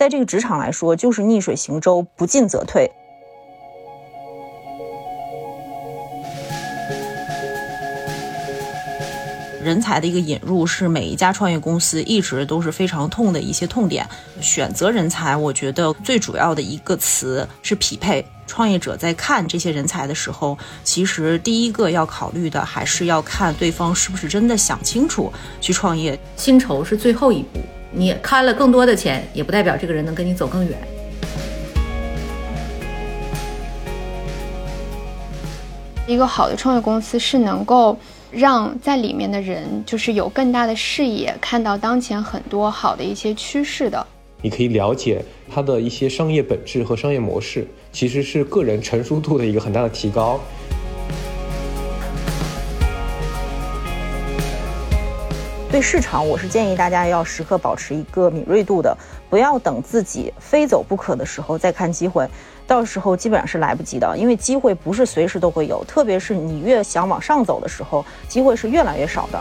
在这个职场来说，就是逆水行舟，不进则退。人才的一个引入是每一家创业公司一直都是非常痛的一些痛点。选择人才，我觉得最主要的一个词是匹配。创业者在看这些人才的时候，其实第一个要考虑的还是要看对方是不是真的想清楚去创业。薪酬是最后一步，你开了更多的钱，也不代表这个人能跟你走更远。一个好的创业公司是能够。让在里面的人就是有更大的视野，看到当前很多好的一些趋势的。你可以了解它的一些商业本质和商业模式，其实是个人成熟度的一个很大的提高。对市场，我是建议大家要时刻保持一个敏锐度的，不要等自己非走不可的时候再看机会。到时候基本上是来不及的，因为机会不是随时都会有，特别是你越想往上走的时候，机会是越来越少的。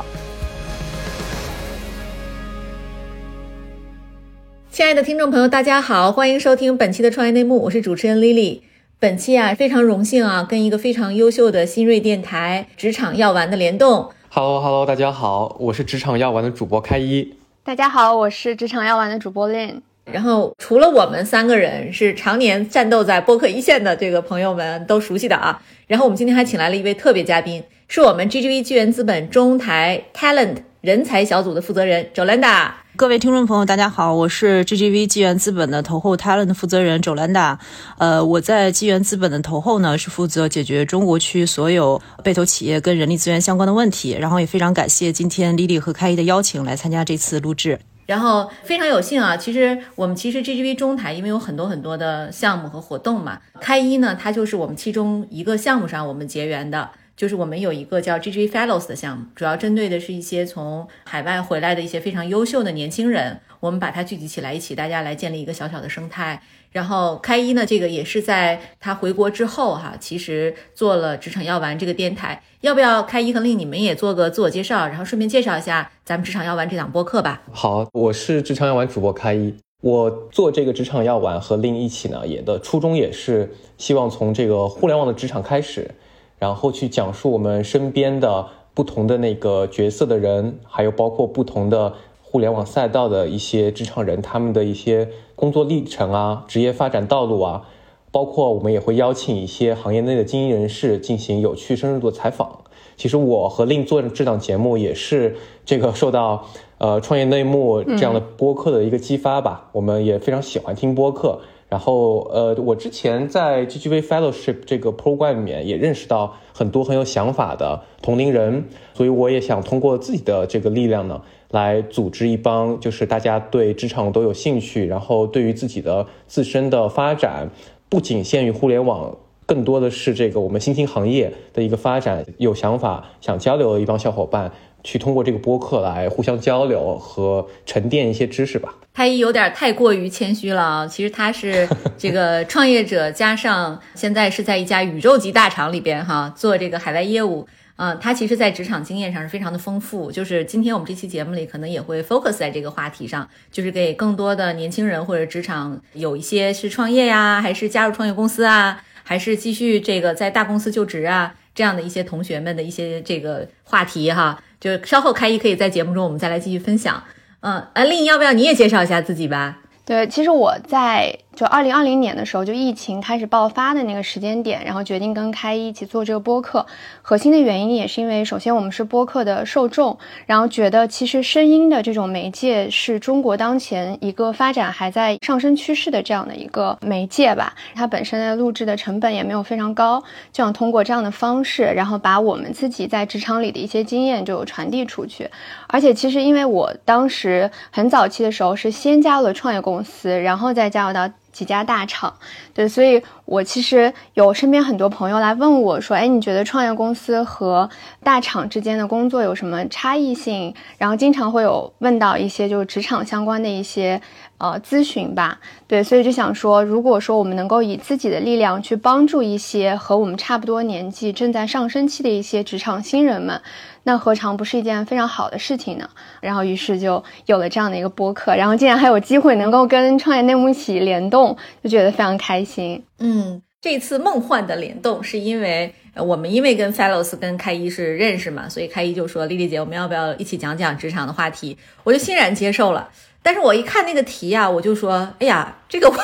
亲爱的听众朋友，大家好，欢迎收听本期的创业内幕，我是主持人 Lily。本期啊，非常荣幸啊，跟一个非常优秀的新锐电台职场药丸的联动。Hello Hello，大家好，我是职场药丸的主播开一。大家好，我是职场药丸的主播 Lin。然后，除了我们三个人是常年战斗在播客一线的这个朋友们都熟悉的啊，然后我们今天还请来了一位特别嘉宾，是我们 GGV 纪元资本中台 Talent 人才小组的负责人 Jolanda。各位听众朋友，大家好，我是 GGV 纪元资本的投后 Talent 负责人 Jolanda。呃，我在纪元资本的投后呢，是负责解决中国区所有被投企业跟人力资源相关的问题。然后也非常感谢今天 Lily 和开一的邀请来参加这次录制。然后非常有幸啊，其实我们其实 GGV 中台因为有很多很多的项目和活动嘛，开一呢，它就是我们其中一个项目上我们结缘的，就是我们有一个叫 G G Fellows 的项目，主要针对的是一些从海外回来的一些非常优秀的年轻人，我们把它聚集起来，一起大家来建立一个小小的生态。然后开一呢，这个也是在他回国之后哈，其实做了职场药丸这个电台。要不要开一和令你们也做个自我介绍，然后顺便介绍一下咱们职场药丸这档播客吧？好，我是职场药丸主播开一。我做这个职场药丸和令一起呢，也的初衷也是希望从这个互联网的职场开始，然后去讲述我们身边的不同的那个角色的人，还有包括不同的互联网赛道的一些职场人，他们的一些工作历程啊，职业发展道路啊。包括我们也会邀请一些行业内的精英人士进行有趣深入的采访。其实我和令做这档节目也是这个受到呃创业内幕这样的播客的一个激发吧。我们也非常喜欢听播客。然后呃，我之前在 GGV Fellowship 这个 program 里面也认识到很多很有想法的同龄人，所以我也想通过自己的这个力量呢，来组织一帮就是大家对职场都有兴趣，然后对于自己的自身的发展。不仅限于互联网，更多的是这个我们新兴行业的一个发展，有想法想交流的一帮小伙伴，去通过这个播客来互相交流和沉淀一些知识吧。他有点太过于谦虚了啊！其实他是这个创业者，加上现在是在一家宇宙级大厂里边哈 做这个海外业务。嗯，他其实，在职场经验上是非常的丰富。就是今天我们这期节目里，可能也会 focus 在这个话题上，就是给更多的年轻人或者职场有一些是创业呀，还是加入创业公司啊，还是继续这个在大公司就职啊，这样的一些同学们的一些这个话题哈。就稍后开一可以在节目中我们再来继续分享。嗯，啊，丽，要不要你也介绍一下自己吧？对，其实我在。就二零二零年的时候，就疫情开始爆发的那个时间点，然后决定跟开一一起做这个播客。核心的原因也是因为，首先我们是播客的受众，然后觉得其实声音的这种媒介是中国当前一个发展还在上升趋势的这样的一个媒介吧。它本身的录制的成本也没有非常高，就想通过这样的方式，然后把我们自己在职场里的一些经验就传递出去。而且其实因为我当时很早期的时候是先加入了创业公司，然后再加入到。几家大厂，对，所以我其实有身边很多朋友来问我说，哎，你觉得创业公司和大厂之间的工作有什么差异性？然后经常会有问到一些就是职场相关的一些呃咨询吧。对，所以就想说，如果说我们能够以自己的力量去帮助一些和我们差不多年纪、正在上升期的一些职场新人们。那何尝不是一件非常好的事情呢？然后，于是就有了这样的一个播客，然后竟然还有机会能够跟创业内幕一起联动，就觉得非常开心。嗯，这次梦幻的联动是因为我们因为跟 Fellows 跟开一是认识嘛，所以开一就说丽丽姐，我们要不要一起讲讲职场的话题？我就欣然接受了。但是我一看那个题啊，我就说，哎呀，这个。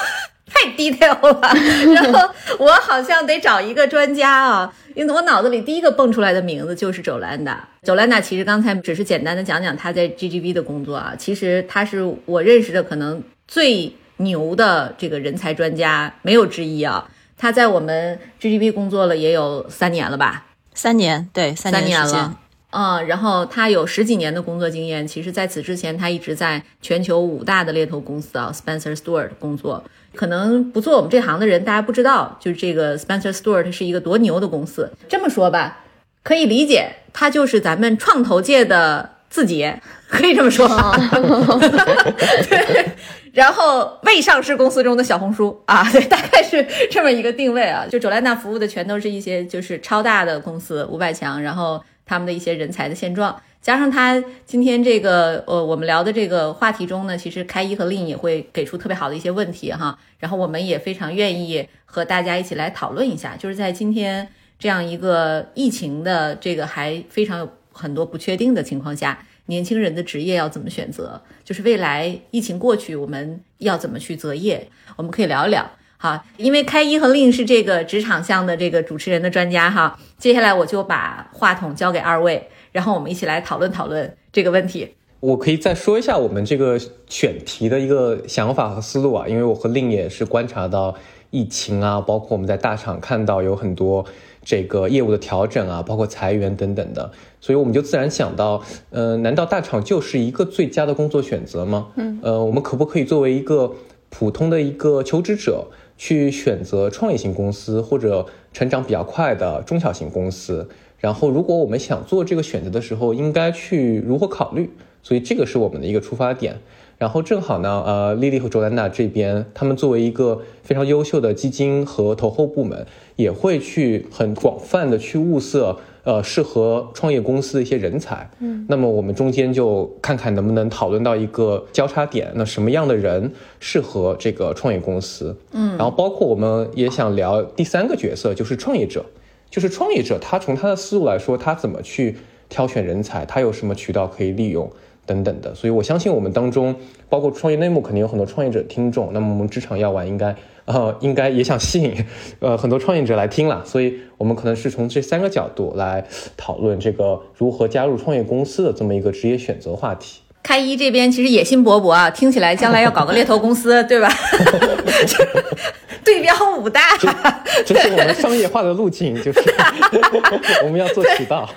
太 detail 了，然后我好像得找一个专家啊，因为我脑子里第一个蹦出来的名字就是周兰达。周兰达其实刚才只是简单的讲讲他在 GGB 的工作啊，其实他是我认识的可能最牛的这个人才专家，没有之一啊。他在我们 GGB 工作了也有三年了吧？三年，对，三年了。嗯，然后他有十几年的工作经验，其实在此之前他一直在全球五大的猎头公司啊，Spencer Stuart 工作。可能不做我们这行的人，大家不知道，就是这个 Spencer Stuart 是一个多牛的公司。这么说吧，可以理解，他就是咱们创投界的字节，可以这么说。对，然后未上市公司中的小红书啊，对，大概是这么一个定位啊。就 j o l a n a 服务的全都是一些就是超大的公司，五百强，然后他们的一些人才的现状。加上他今天这个呃，我们聊的这个话题中呢，其实开一和令也会给出特别好的一些问题哈，然后我们也非常愿意和大家一起来讨论一下，就是在今天这样一个疫情的这个还非常有很多不确定的情况下，年轻人的职业要怎么选择？就是未来疫情过去，我们要怎么去择业？我们可以聊一聊好，因为开一和令是这个职场项的这个主持人的专家哈，接下来我就把话筒交给二位。然后我们一起来讨论讨论这个问题。我可以再说一下我们这个选题的一个想法和思路啊，因为我和令也是观察到疫情啊，包括我们在大厂看到有很多这个业务的调整啊，包括裁员等等的，所以我们就自然想到，呃，难道大厂就是一个最佳的工作选择吗？嗯，呃，我们可不可以作为一个普通的一个求职者去选择创业型公司或者成长比较快的中小型公司？然后，如果我们想做这个选择的时候，应该去如何考虑？所以这个是我们的一个出发点。然后正好呢，呃，丽丽和卓兰娜这边，他们作为一个非常优秀的基金和投后部门，也会去很广泛的去物色，呃，适合创业公司的一些人才。嗯，那么我们中间就看看能不能讨论到一个交叉点，那什么样的人适合这个创业公司？嗯，然后包括我们也想聊第三个角色，就是创业者。就是创业者，他从他的思路来说，他怎么去挑选人才，他有什么渠道可以利用等等的。所以我相信我们当中，包括创业内幕，肯定有很多创业者听众。那么我们职场药丸应该，呃，应该也想吸引，呃，很多创业者来听了。所以我们可能是从这三个角度来讨论这个如何加入创业公司的这么一个职业选择话题。开一这边其实野心勃勃啊，听起来将来要搞个猎头公司，对吧？对标五大，这是我们商业化的路径，就是 我们要做渠道。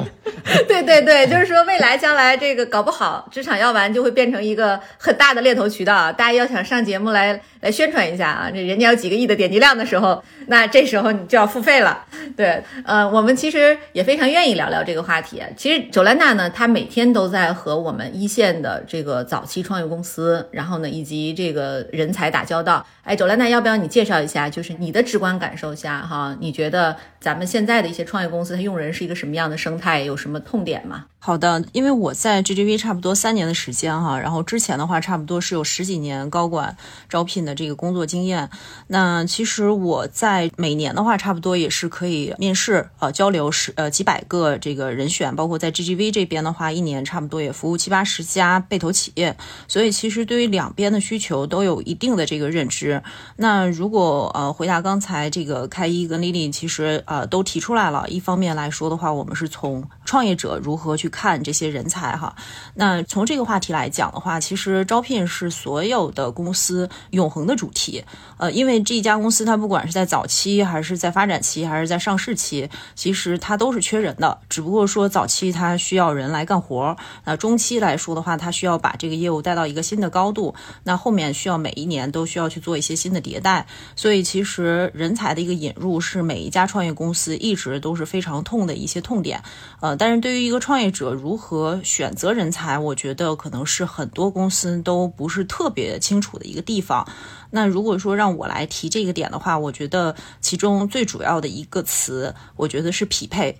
对对对，就是说未来将来这个搞不好，职场药丸就会变成一个很大的猎头渠道。大家要想上节目来来宣传一下啊，这人家有几个亿的点击量的时候，那这时候你就要付费了。对，呃，我们其实也非常愿意聊聊这个话题。其实九兰娜呢，她每天都在和我们一线的这个早期创业公司，然后呢以及这个人才打交道。哎，九兰娜，要不要你介绍一下，就是你的直观感受下哈，你觉得咱们现在的一些创业公司，它用人是一个什么样的生态，有什么？痛点吗。好的，因为我在 GGV 差不多三年的时间哈，然后之前的话差不多是有十几年高管招聘的这个工作经验。那其实我在每年的话，差不多也是可以面试呃交流十呃几百个这个人选，包括在 GGV 这边的话，一年差不多也服务七八十家被投企业。所以其实对于两边的需求都有一定的这个认知。那如果呃回答刚才这个开一跟丽丽，其实呃都提出来了，一方面来说的话，我们是从创业者如何去。看这些人才哈。那从这个话题来讲的话，其实招聘是所有的公司永恒的主题。呃，因为这一家公司它不管是在早期还是在发展期还是在上市期，其实它都是缺人的。只不过说早期它需要人来干活，那中期来说的话，它需要把这个业务带到一个新的高度。那后面需要每一年都需要去做一些新的迭代。所以其实人才的一个引入是每一家创业公司一直都是非常痛的一些痛点。呃，但是对于一个创业者如何选择人才，我觉得可能是很多公司都不是特别清楚的一个地方。那如果说让我来提这个点的话，我觉得其中最主要的一个词，我觉得是匹配。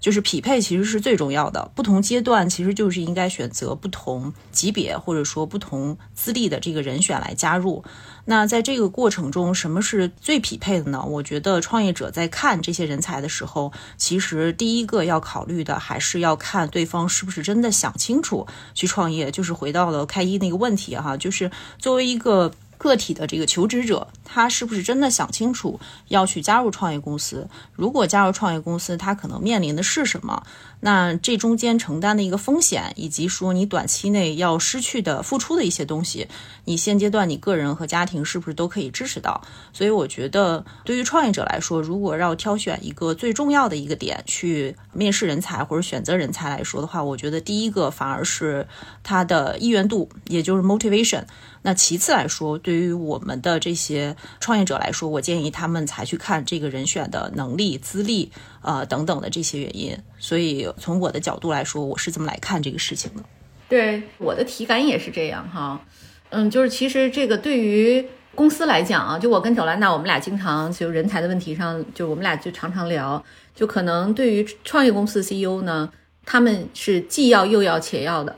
就是匹配其实是最重要的，不同阶段其实就是应该选择不同级别或者说不同资历的这个人选来加入。那在这个过程中，什么是最匹配的呢？我觉得创业者在看这些人才的时候，其实第一个要考虑的还是要看对方是不是真的想清楚去创业。就是回到了开一那个问题哈，就是作为一个。个体的这个求职者，他是不是真的想清楚要去加入创业公司？如果加入创业公司，他可能面临的是什么？那这中间承担的一个风险，以及说你短期内要失去的付出的一些东西，你现阶段你个人和家庭是不是都可以支持到？所以我觉得，对于创业者来说，如果要挑选一个最重要的一个点去面试人才或者选择人才来说的话，我觉得第一个反而是他的意愿度，也就是 motivation。那其次来说，对于我们的这些创业者来说，我建议他们才去看这个人选的能力、资历，呃等等的这些原因。所以从我的角度来说，我是这么来看这个事情的。对我的体感也是这样哈，嗯，就是其实这个对于公司来讲啊，就我跟九兰娜，我们俩经常就人才的问题上，就我们俩就常常聊，就可能对于创业公司 CEO 呢，他们是既要又要且要的。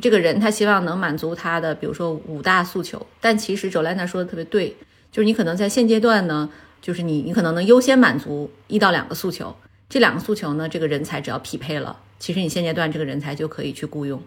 这个人他希望能满足他的，比如说五大诉求，但其实 Joanna 说的特别对，就是你可能在现阶段呢，就是你你可能能优先满足一到两个诉求，这两个诉求呢，这个人才只要匹配了，其实你现阶段这个人才就可以去雇佣。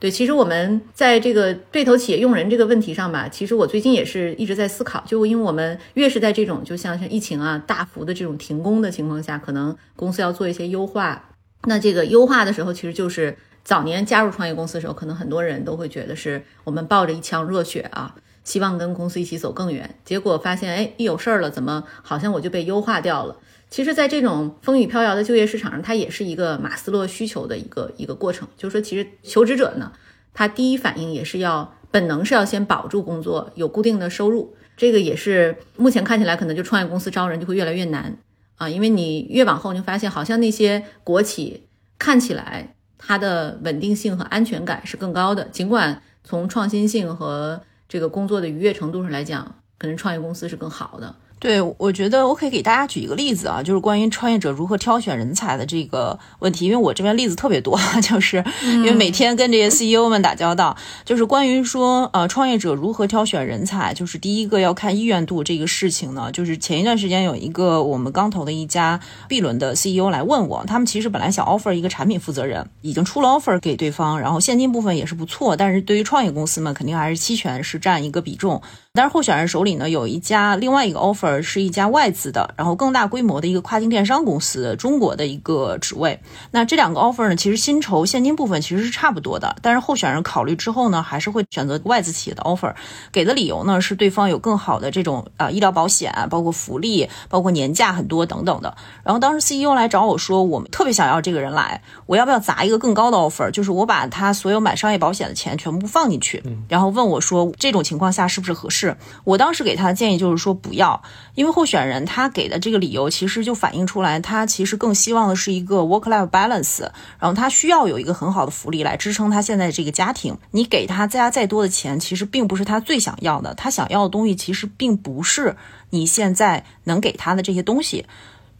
对，其实我们在这个对头企业用人这个问题上吧，其实我最近也是一直在思考，就因为我们越是在这种就像像疫情啊大幅的这种停工的情况下，可能公司要做一些优化，那这个优化的时候，其实就是。早年加入创业公司的时候，可能很多人都会觉得是我们抱着一腔热血啊，希望跟公司一起走更远。结果发现，哎，一有事儿了，怎么好像我就被优化掉了？其实，在这种风雨飘摇的就业市场上，它也是一个马斯洛需求的一个一个过程。就是说，其实求职者呢，他第一反应也是要本能是要先保住工作，有固定的收入。这个也是目前看起来，可能就创业公司招人就会越来越难啊，因为你越往后，你发现好像那些国企看起来。它的稳定性和安全感是更高的，尽管从创新性和这个工作的愉悦程度上来讲，可能创业公司是更好的。对，我觉得我可以给大家举一个例子啊，就是关于创业者如何挑选人才的这个问题。因为我这边例子特别多，就是因为每天跟这些 CEO 们打交道，就是关于说呃创业者如何挑选人才，就是第一个要看意愿度这个事情呢。就是前一段时间有一个我们刚投的一家 B 轮的 CEO 来问我，他们其实本来想 offer 一个产品负责人，已经出了 offer 给对方，然后现金部分也是不错，但是对于创业公司们肯定还是期权是占一个比重。但是候选人手里呢有一家另外一个 offer 而是一家外资的，然后更大规模的一个跨境电商公司，中国的一个职位。那这两个 offer 呢，其实薪酬现金部分其实是差不多的。但是候选人考虑之后呢，还是会选择外资企业的 offer。给的理由呢是对方有更好的这种啊医疗保险，包括福利，包括年假很多等等的。然后当时 CEO 来找我说，我们特别想要这个人来，我要不要砸一个更高的 offer？就是我把他所有买商业保险的钱全部放进去，然后问我说这种情况下是不是合适？我当时给他的建议就是说不要，因为候选人他给的这个理由其实就反映出来，他其实更希望的是一个 work-life balance，然后他需要有一个很好的福利来支撑他现在这个家庭。你给他加再多的钱，其实并不是他最想要的，他想要的东西其实并不是你现在能给他的这些东西。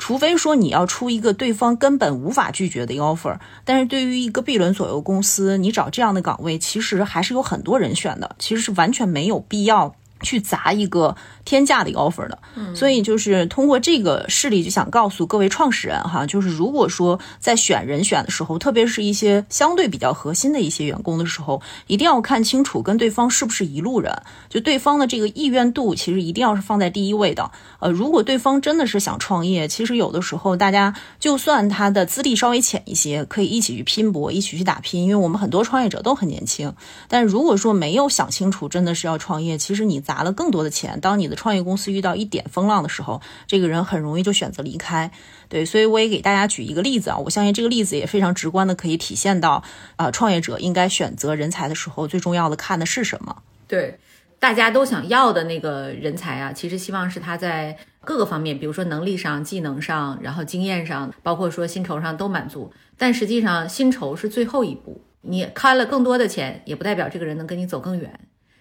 除非说你要出一个对方根本无法拒绝的 offer，但是对于一个 B 轮左右公司，你找这样的岗位，其实还是有很多人选的，其实是完全没有必要去砸一个天价的一个 offer 的，所以就是通过这个事例就想告诉各位创始人哈，就是如果说在选人选的时候，特别是一些相对比较核心的一些员工的时候，一定要看清楚跟对方是不是一路人，就对方的这个意愿度其实一定要是放在第一位的。呃，如果对方真的是想创业，其实有的时候大家就算他的资历稍微浅一些，可以一起去拼搏，一起去打拼，因为我们很多创业者都很年轻。但如果说没有想清楚，真的是要创业，其实你。砸了更多的钱，当你的创业公司遇到一点风浪的时候，这个人很容易就选择离开。对，所以我也给大家举一个例子啊，我相信这个例子也非常直观的可以体现到，啊，创业者应该选择人才的时候，最重要的看的是什么？对，大家都想要的那个人才啊，其实希望是他在各个方面，比如说能力上、技能上，然后经验上，包括说薪酬上都满足。但实际上，薪酬是最后一步，你开了更多的钱，也不代表这个人能跟你走更远。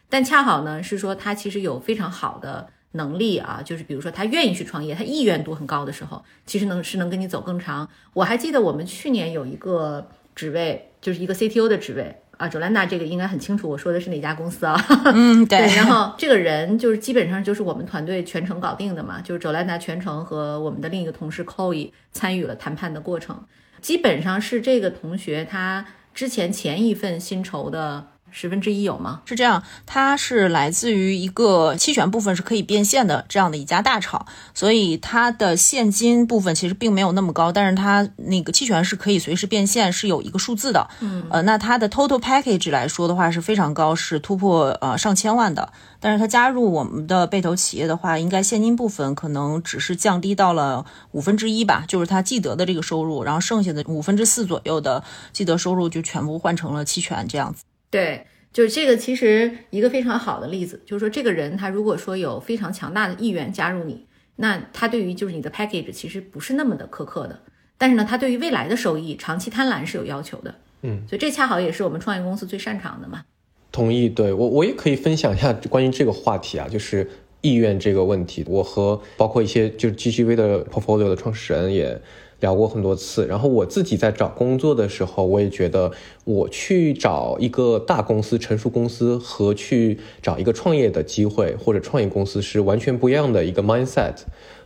但恰好呢，是说他其实有非常好的能力啊，就是比如说他愿意去创业，他意愿度很高的时候，其实能是能跟你走更长。我还记得我们去年有一个职位，就是一个 CTO 的职位啊，卓兰娜这个应该很清楚，我说的是哪家公司啊？嗯，对。然后这个人就是基本上就是我们团队全程搞定的嘛，就是卓兰娜全程和我们的另一个同事 Chloe 参与了谈判的过程，基本上是这个同学他之前前一份薪酬的。十分之一有吗？是这样，它是来自于一个期权部分是可以变现的这样的一家大厂，所以它的现金部分其实并没有那么高，但是它那个期权是可以随时变现，是有一个数字的。嗯，呃，那它的 total package 来说的话是非常高，是突破呃上千万的。但是它加入我们的被投企业的话，应该现金部分可能只是降低到了五分之一吧，就是它既得的这个收入，然后剩下的五分之四左右的既得收入就全部换成了期权这样子。对，就是这个，其实一个非常好的例子，就是说这个人他如果说有非常强大的意愿加入你，那他对于就是你的 package 其实不是那么的苛刻的，但是呢，他对于未来的收益、长期贪婪是有要求的。嗯，所以这恰好也是我们创业公司最擅长的嘛。同意，对我我也可以分享一下关于这个话题啊，就是意愿这个问题，我和包括一些就是 GGV 的 portfolio 的创始人也。聊过很多次，然后我自己在找工作的时候，我也觉得我去找一个大公司、成熟公司和去找一个创业的机会或者创业公司是完全不一样的一个 mindset。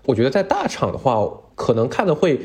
我觉得在大厂的话，可能看的会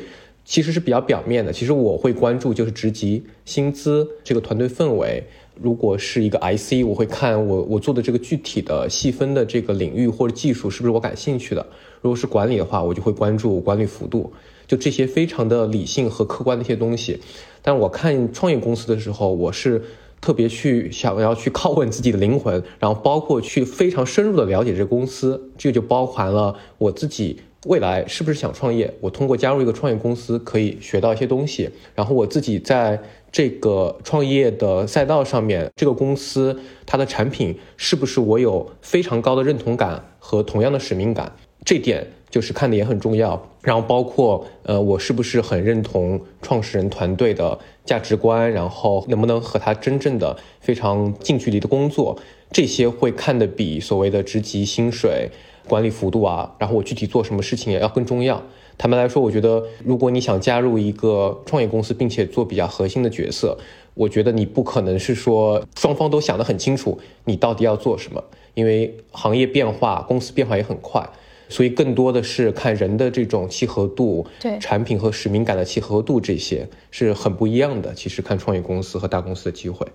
其实是比较表面的。其实我会关注就是职级、薪资、这个团队氛围。如果是一个 IC，我会看我我做的这个具体的细分的这个领域或者技术是不是我感兴趣的。如果是管理的话，我就会关注管理幅度。就这些非常的理性和客观的一些东西，但我看创业公司的时候，我是特别去想要去拷问自己的灵魂，然后包括去非常深入的了解这个公司，这个就包含了我自己未来是不是想创业，我通过加入一个创业公司可以学到一些东西，然后我自己在这个创业的赛道上面，这个公司它的产品是不是我有非常高的认同感和同样的使命感，这点。就是看的也很重要，然后包括呃，我是不是很认同创始人团队的价值观，然后能不能和他真正的非常近距离的工作，这些会看的比所谓的职级、薪水、管理幅度啊，然后我具体做什么事情也要更重要。坦白来说，我觉得如果你想加入一个创业公司，并且做比较核心的角色，我觉得你不可能是说双方都想得很清楚，你到底要做什么，因为行业变化，公司变化也很快。所以更多的是看人的这种契合度，对产品和使命感的契合度，这些是很不一样的。其实看创业公司和大公司的机会，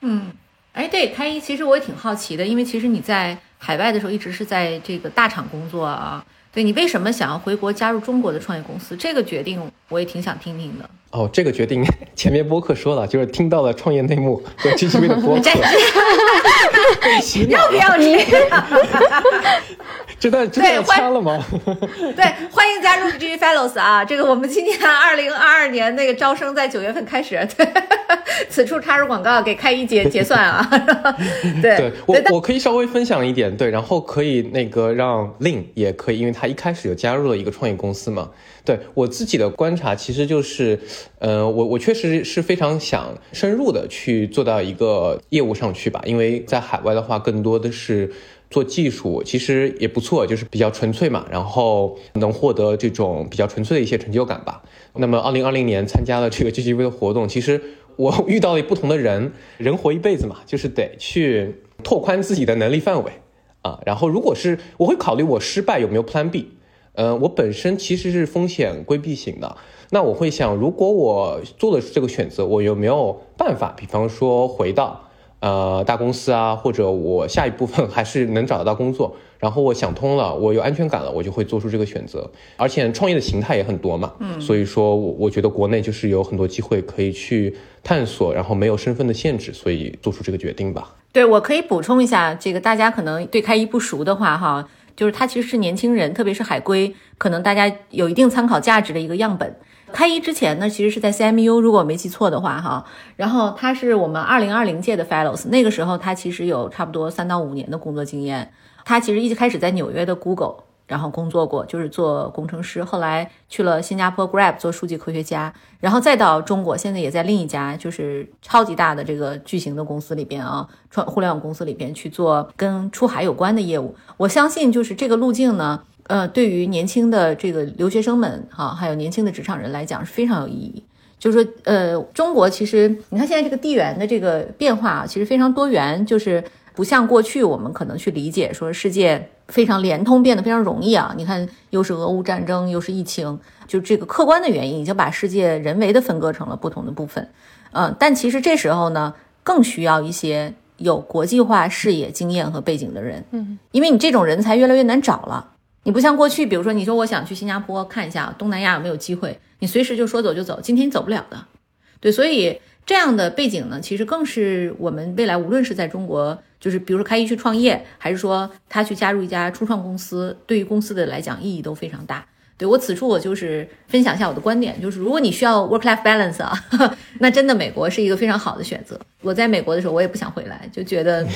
嗯，哎，对，开一，其实我也挺好奇的，因为其实你在海外的时候一直是在这个大厂工作啊。对你为什么想要回国加入中国的创业公司？这个决定我也挺想听听的。哦，这个决定 前面播客说了，就是听到了创业内幕和 G G V 的播客，要不要你？这段真的签了吗？对，欢迎加入 G G Fellows 啊！这个我们今年二零二二年那个招生在九月份开始，对，此处插入广告，给开一结结算啊。对，对我我可以稍微分享一点，对，然后可以那个让 Lin 也可以，因为他一开始就加入了一个创业公司嘛。对我自己的观察，其实就是，呃，我我确实是非常想深入的去做到一个业务上去吧，因为在海外的话，更多的是做技术，其实也不错，就是比较纯粹嘛，然后能获得这种比较纯粹的一些成就感吧。那么，二零二零年参加了这个 GGV 的活动，其实我遇到了不同的人，人活一辈子嘛，就是得去拓宽自己的能力范围。啊。然后如果是我会考虑我失败有没有 Plan B，嗯，我本身其实是风险规避型的，那我会想，如果我做的这个选择，我有没有办法，比方说回到。呃，大公司啊，或者我下一部分还是能找得到工作，然后我想通了，我有安全感了，我就会做出这个选择。而且创业的形态也很多嘛，嗯，所以说，我我觉得国内就是有很多机会可以去探索，然后没有身份的限制，所以做出这个决定吧。对，我可以补充一下，这个大家可能对开一不熟的话，哈，就是他其实是年轻人，特别是海归，可能大家有一定参考价值的一个样本。开一之前呢，其实是在 CMU，如果我没记错的话，哈，然后他是我们二零二零届的 Fellows，那个时候他其实有差不多三到五年的工作经验。他其实一开始在纽约的 Google，然后工作过，就是做工程师，后来去了新加坡 Grab 做数据科学家，然后再到中国，现在也在另一家就是超级大的这个巨型的公司里边啊，创互联网公司里边去做跟出海有关的业务。我相信就是这个路径呢。呃，对于年轻的这个留学生们哈，还有年轻的职场人来讲是非常有意义。就是说，呃，中国其实你看现在这个地缘的这个变化啊，其实非常多元，就是不像过去我们可能去理解说世界非常联通变得非常容易啊。你看，又是俄乌战争，又是疫情，就这个客观的原因已经把世界人为的分割成了不同的部分。嗯，但其实这时候呢，更需要一些有国际化视野、经验和背景的人。嗯，因为你这种人才越来越难找了。你不像过去，比如说你说我想去新加坡看一下东南亚有没有机会，你随时就说走就走，今天你走不了的。对，所以这样的背景呢，其实更是我们未来无论是在中国，就是比如说开一去创业，还是说他去加入一家初创公司，对于公司的来讲意义都非常大。对我此处我就是分享一下我的观点，就是如果你需要 work life balance 啊，那真的美国是一个非常好的选择。我在美国的时候，我也不想回来，就觉得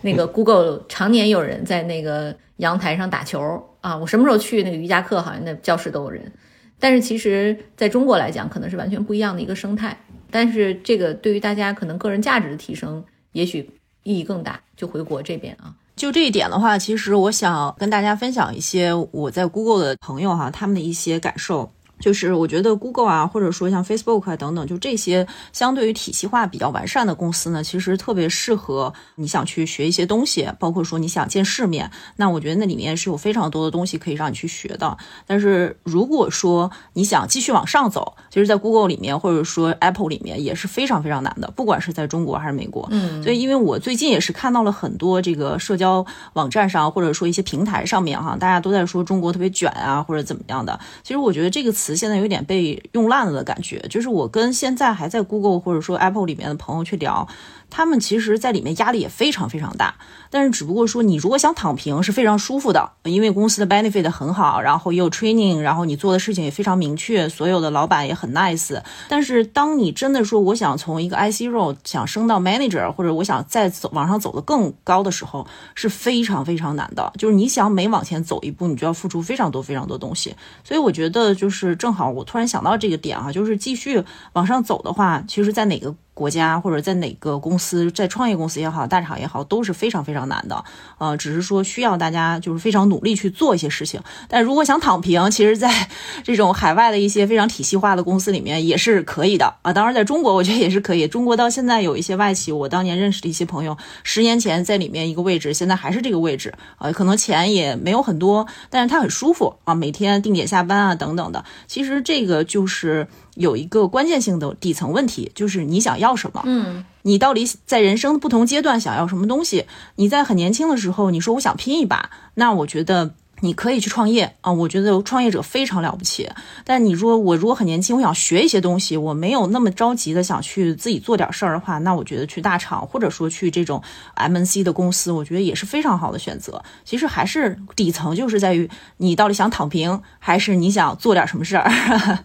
那个 Google 常年有人在那个阳台上打球。啊，我什么时候去那个瑜伽课，好像那教室都有人。但是其实在中国来讲，可能是完全不一样的一个生态。但是这个对于大家可能个人价值的提升，也许意义更大。就回国这边啊，就这一点的话，其实我想跟大家分享一些我在 Google 的朋友哈，他们的一些感受。就是我觉得 Google 啊，或者说像 Facebook 啊等等，就这些相对于体系化比较完善的公司呢，其实特别适合你想去学一些东西，包括说你想见世面。那我觉得那里面是有非常多的东西可以让你去学的。但是如果说你想继续往上走，其实，在 Google 里面或者说 Apple 里面也是非常非常难的，不管是在中国还是美国。嗯，所以因为我最近也是看到了很多这个社交网站上或者说一些平台上面哈，大家都在说中国特别卷啊，或者怎么样的。其实我觉得这个词。现在有点被用烂了的感觉，就是我跟现在还在 Google 或者说 Apple 里面的朋友去聊。他们其实，在里面压力也非常非常大，但是只不过说，你如果想躺平是非常舒服的，因为公司的 benefit 很好，然后也有 training，然后你做的事情也非常明确，所有的老板也很 nice。但是，当你真的说我想从一个 IC role 想升到 manager，或者我想再走往上走的更高的时候，是非常非常难的。就是你想每往前走一步，你就要付出非常多非常多东西。所以我觉得，就是正好我突然想到这个点啊，就是继续往上走的话，其实在哪个？国家或者在哪个公司，在创业公司也好，大厂也好，都是非常非常难的。呃，只是说需要大家就是非常努力去做一些事情。但如果想躺平，其实，在这种海外的一些非常体系化的公司里面也是可以的啊。当然，在中国我觉得也是可以。中国到现在有一些外企，我当年认识的一些朋友，十年前在里面一个位置，现在还是这个位置啊。可能钱也没有很多，但是他很舒服啊，每天定点下班啊等等的。其实这个就是。有一个关键性的底层问题，就是你想要什么？嗯，你到底在人生的不同阶段想要什么东西？你在很年轻的时候，你说我想拼一把，那我觉得你可以去创业啊。我觉得创业者非常了不起。但你说我如果很年轻，我想学一些东西，我没有那么着急的想去自己做点事儿的话，那我觉得去大厂或者说去这种 MNC 的公司，我觉得也是非常好的选择。其实还是底层就是在于你到底想躺平，还是你想做点什么事儿。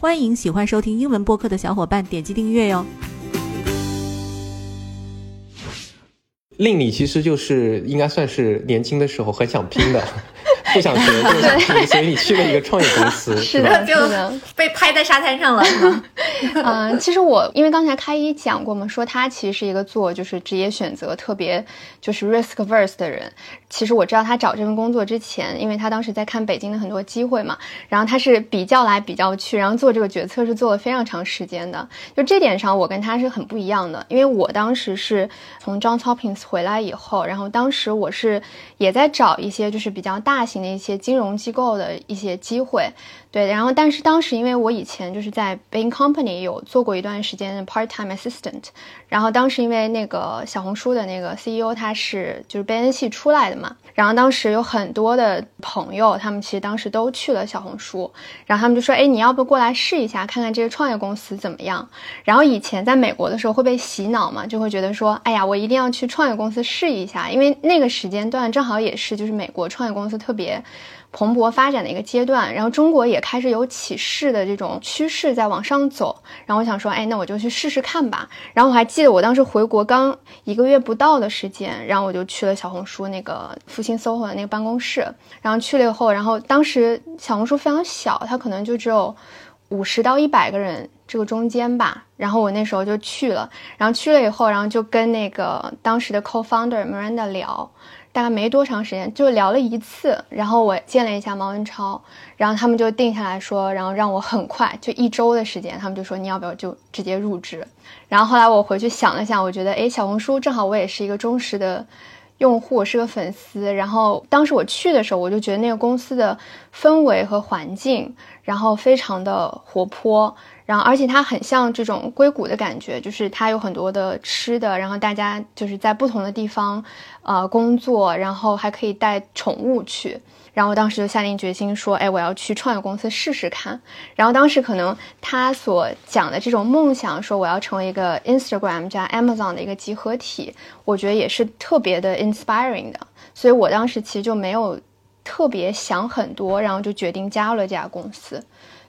欢迎喜欢收听英文播客的小伙伴点击订阅哟。令你其实就是应该算是年轻的时候很想拼的。不想学，不想学，所以你去了一个创业公司，是的，就被拍在沙滩上了？嗯，其实我因为刚才开一讲过嘛，说他其实是一个做就是职业选择特别就是 risk averse 的人。其实我知道他找这份工作之前，因为他当时在看北京的很多机会嘛，然后他是比较来比较去，然后做这个决策是做了非常长时间的。就这点上，我跟他是很不一样的，因为我当时是从 Johns Hopkins 回来以后，然后当时我是也在找一些就是比较大型那些金融机构的一些机会。对，然后但是当时因为我以前就是在 Bain Company 有做过一段时间的 part time assistant，然后当时因为那个小红书的那个 CEO 他是就是贝恩系出来的嘛，然后当时有很多的朋友，他们其实当时都去了小红书，然后他们就说，哎，你要不过来试一下，看看这个创业公司怎么样？然后以前在美国的时候会被洗脑嘛，就会觉得说，哎呀，我一定要去创业公司试一下，因为那个时间段正好也是就是美国创业公司特别。蓬勃发展的一个阶段，然后中国也开始有起势的这种趋势在往上走，然后我想说，哎，那我就去试试看吧。然后我还记得我当时回国刚一个月不到的时间，然后我就去了小红书那个复兴 SOHO 的那个办公室，然后去了以后，然后当时小红书非常小，它可能就只有五十到一百个人这个中间吧。然后我那时候就去了，然后去了以后，然后就跟那个当时的 co-founder Miranda 聊。大概没多长时间，就聊了一次，然后我见了一下毛文超，然后他们就定下来说，然后让我很快就一周的时间，他们就说你要不要就直接入职。然后后来我回去想了想，我觉得哎，小红书正好我也是一个忠实的用户，是个粉丝。然后当时我去的时候，我就觉得那个公司的氛围和环境，然后非常的活泼。然后，而且它很像这种硅谷的感觉，就是它有很多的吃的，然后大家就是在不同的地方，呃，工作，然后还可以带宠物去。然后当时就下定决心说，哎，我要去创业公司试试看。然后当时可能他所讲的这种梦想，说我要成为一个 Instagram 加 Amazon 的一个集合体，我觉得也是特别的 inspiring 的。所以我当时其实就没有特别想很多，然后就决定加入了这家公司。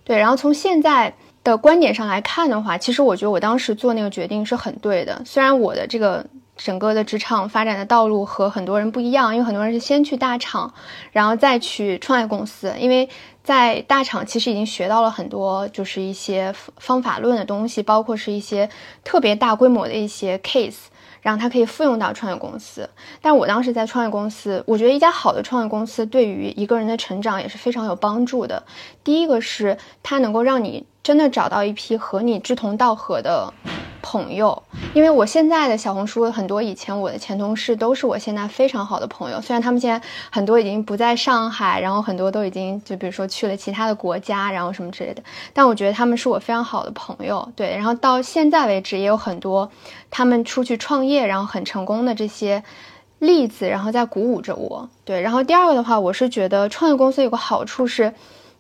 对，然后从现在。的观点上来看的话，其实我觉得我当时做那个决定是很对的。虽然我的这个整个的职场发展的道路和很多人不一样，因为很多人是先去大厂，然后再去创业公司。因为在大厂其实已经学到了很多，就是一些方法论的东西，包括是一些特别大规模的一些 case。然后它可以复用到创业公司，但我当时在创业公司，我觉得一家好的创业公司对于一个人的成长也是非常有帮助的。第一个是它能够让你真的找到一批和你志同道合的。朋友，因为我现在的小红书很多以前我的前同事都是我现在非常好的朋友，虽然他们现在很多已经不在上海，然后很多都已经就比如说去了其他的国家，然后什么之类的，但我觉得他们是我非常好的朋友。对，然后到现在为止也有很多他们出去创业然后很成功的这些例子，然后在鼓舞着我。对，然后第二个的话，我是觉得创业公司有个好处是。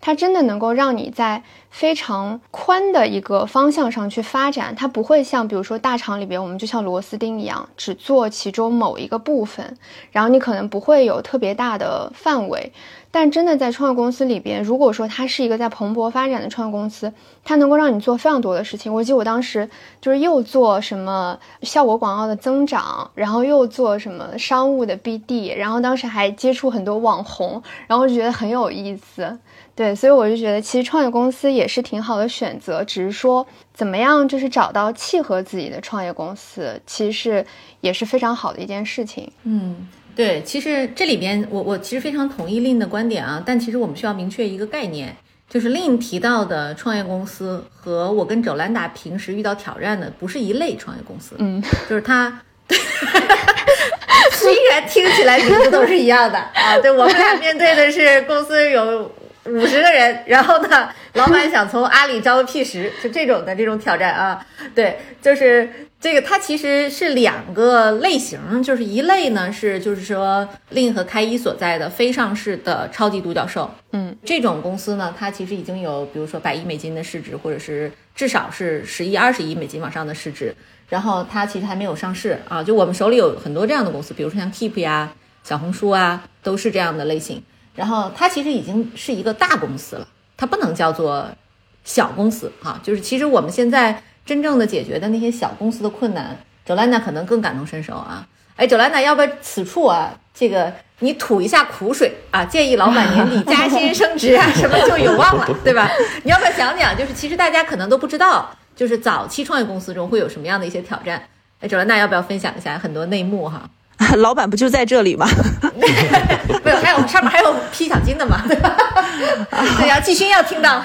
它真的能够让你在非常宽的一个方向上去发展，它不会像比如说大厂里边，我们就像螺丝钉一样，只做其中某一个部分，然后你可能不会有特别大的范围。但真的在创业公司里边，如果说它是一个在蓬勃发展的创业公司，它能够让你做非常多的事情。我记得我当时就是又做什么效果广告的增长，然后又做什么商务的 BD，然后当时还接触很多网红，然后就觉得很有意思。对，所以我就觉得其实创业公司也是挺好的选择，只是说怎么样就是找到契合自己的创业公司，其实是也是非常好的一件事情。嗯，对，其实这里边我我其实非常同意令的观点啊，但其实我们需要明确一个概念，就是令提到的创业公司和我跟周兰达平时遇到挑战的不是一类创业公司。嗯，就是他，虽然听起来名字都是一样的啊，对我们俩面对的是公司有。五十个人，然后呢，老板想从阿里招个 P 十，就这种的这种挑战啊，对，就是这个，它其实是两个类型，就是一类呢是就是说令和开一所在的非上市的超级独角兽，嗯，这种公司呢，它其实已经有比如说百亿美金的市值，或者是至少是十亿、二十亿美金往上的市值，然后它其实还没有上市啊，就我们手里有很多这样的公司，比如说像 Keep 呀、小红书啊，都是这样的类型。然后它其实已经是一个大公司了，它不能叫做小公司哈。就是其实我们现在真正的解决的那些小公司的困难，周兰娜可能更感同身受啊。哎，九兰娜，要不要此处啊，这个你吐一下苦水啊？建议老板年底加薪升职啊，什么就有望了，对吧？你要不要讲讲？就是其实大家可能都不知道，就是早期创业公司中会有什么样的一些挑战？哎，九兰娜，要不要分享一下很多内幕哈？老板不就在这里吗？没有，还有上面还有批奖金的嘛？对呀，季勋要听到。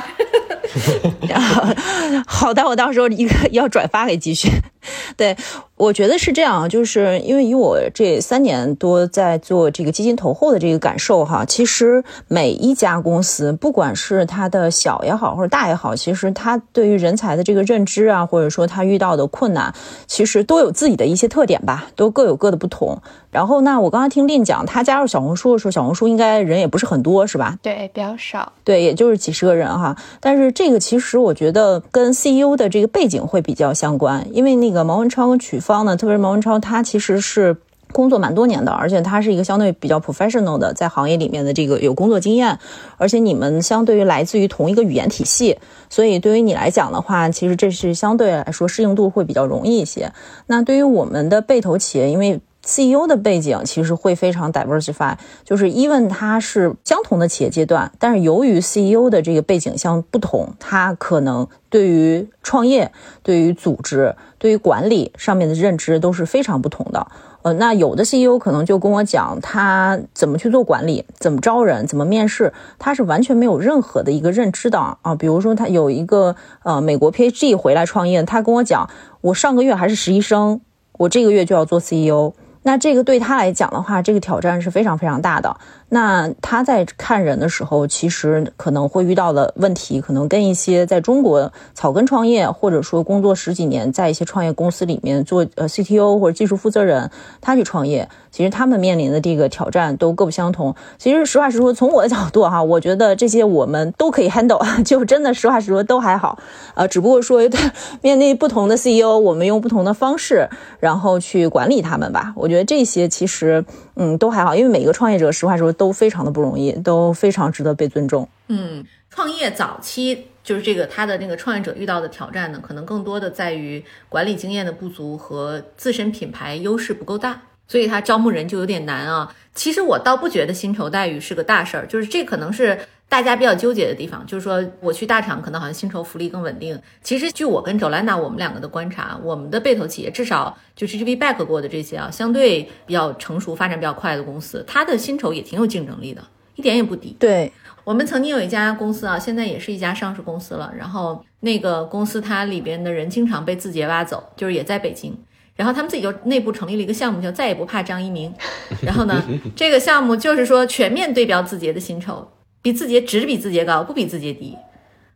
好的，我到时候一个要转发给季勋。对，我觉得是这样，就是因为以我这三年多在做这个基金投后的这个感受哈，其实每一家公司，不管是它的小也好，或者大也好，其实它对于人才的这个认知啊，或者说它遇到的困难，其实都有自己的一些特点吧，都各有各的不同。然后，那我刚才听令讲，他加入小红书的时候，小红书应该人也不是很多，是吧？对，比较少。对，也就是几十个人哈。但是这个其实我觉得跟 CEO 的这个背景会比较相关，因为那个毛文超跟曲芳呢，特别是毛文超，他其实是工作蛮多年的，而且他是一个相对比较 professional 的，在行业里面的这个有工作经验，而且你们相对于来自于同一个语言体系，所以对于你来讲的话，其实这是相对来说适应度会比较容易一些。那对于我们的被投企业，因为 CEO 的背景其实会非常 diversify，就是 even 它是相同的企业阶段，但是由于 CEO 的这个背景相不同，他可能对于创业、对于组织、对于管理上面的认知都是非常不同的。呃，那有的 CEO 可能就跟我讲，他怎么去做管理，怎么招人，怎么面试，他是完全没有任何的一个认知的啊。比如说，他有一个呃美国 PhD 回来创业，他跟我讲，我上个月还是实习生，我这个月就要做 CEO。那这个对他来讲的话，这个挑战是非常非常大的。那他在看人的时候，其实可能会遇到的问题，可能跟一些在中国草根创业，或者说工作十几年，在一些创业公司里面做呃 CTO 或者技术负责人，他去创业，其实他们面临的这个挑战都各不相同。其实实话实说，从我的角度哈，我觉得这些我们都可以 handle，就真的实话实说都还好。呃，只不过说 面对不同的 CEO，我们用不同的方式，然后去管理他们吧。我觉得这些其实嗯都还好，因为每个创业者实话实说。都非常的不容易，都非常值得被尊重。嗯，创业早期就是这个他的那个创业者遇到的挑战呢，可能更多的在于管理经验的不足和自身品牌优势不够大，所以他招募人就有点难啊。其实我倒不觉得薪酬待遇是个大事儿，就是这可能是大家比较纠结的地方，就是说我去大厂可能好像薪酬福利更稳定。其实据我跟周兰娜我们两个的观察，我们的被投企业至少就是 B back 过的这些啊，相对比较成熟、发展比较快的公司，它的薪酬也挺有竞争力的，一点也不低。对我们曾经有一家公司啊，现在也是一家上市公司了，然后那个公司它里边的人经常被字节挖走，就是也在北京。然后他们自己就内部成立了一个项目，叫“再也不怕张一鸣”。然后呢，这个项目就是说全面对标字节的薪酬，比字节只比字节高，不比字节低。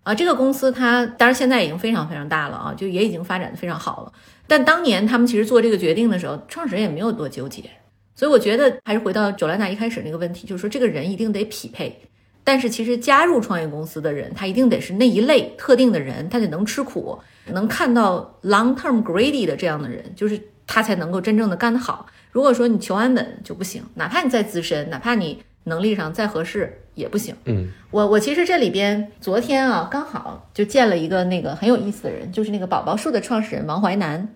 啊，这个公司它当然现在已经非常非常大了啊，就也已经发展的非常好了。但当年他们其实做这个决定的时候，创始人也没有多纠结。所以我觉得还是回到九兰娜一开始那个问题，就是说这个人一定得匹配。但是其实加入创业公司的人，他一定得是那一类特定的人，他得能吃苦。能看到 long term greedy 的这样的人，就是他才能够真正的干得好。如果说你求安稳就不行，哪怕你再资深，哪怕你能力上再合适也不行。嗯，我我其实这里边昨天啊，刚好就见了一个那个很有意思的人，就是那个宝宝树的创始人王淮南，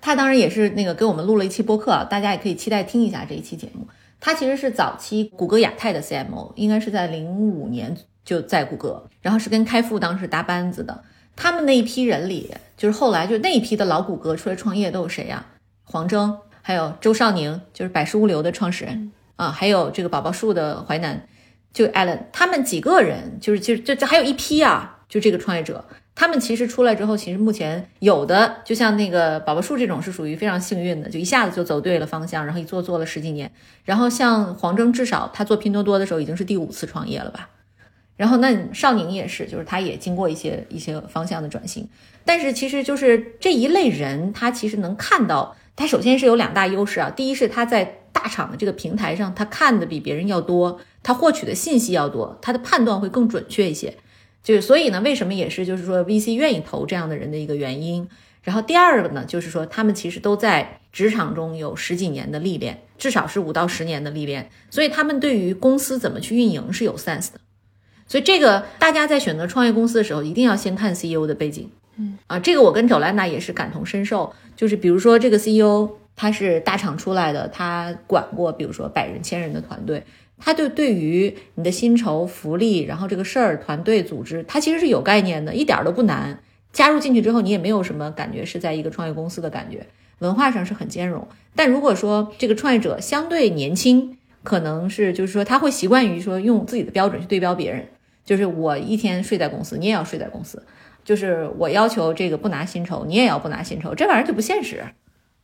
他当然也是那个给我们录了一期播客啊，大家也可以期待听一下这一期节目。他其实是早期谷歌亚太的 CMO，应该是在零五年就在谷歌，然后是跟开复当时搭班子的。他们那一批人里，就是后来就那一批的老谷歌出来创业都有谁呀？黄峥，还有周少宁，就是百事物流的创始人啊，还有这个宝宝树的淮南，就 Allen，他们几个人，就是就就就还有一批啊，就这个创业者，他们其实出来之后，其实目前有的就像那个宝宝树这种是属于非常幸运的，就一下子就走对了方向，然后一做做了十几年。然后像黄峥，至少他做拼多多的时候已经是第五次创业了吧？然后那少宁也是，就是他也经过一些一些方向的转型，但是其实就是这一类人，他其实能看到，他首先是有两大优势啊。第一是他在大厂的这个平台上，他看的比别人要多，他获取的信息要多，他的判断会更准确一些。就是所以呢，为什么也是就是说 VC 愿意投这样的人的一个原因。然后第二个呢，就是说他们其实都在职场中有十几年的历练，至少是五到十年的历练，所以他们对于公司怎么去运营是有 sense 的。所以这个大家在选择创业公司的时候，一定要先看 CEO 的背景。嗯啊，这个我跟周兰娜也是感同身受。就是比如说这个 CEO，他是大厂出来的，他管过比如说百人、千人的团队，他就对于你的薪酬、福利，然后这个事儿、团队组织，他其实是有概念的，一点都不难。加入进去之后，你也没有什么感觉是在一个创业公司的感觉，文化上是很兼容。但如果说这个创业者相对年轻，可能是就是说他会习惯于说用自己的标准去对标别人，就是我一天睡在公司，你也要睡在公司，就是我要求这个不拿薪酬，你也要不拿薪酬，这玩意儿就不现实。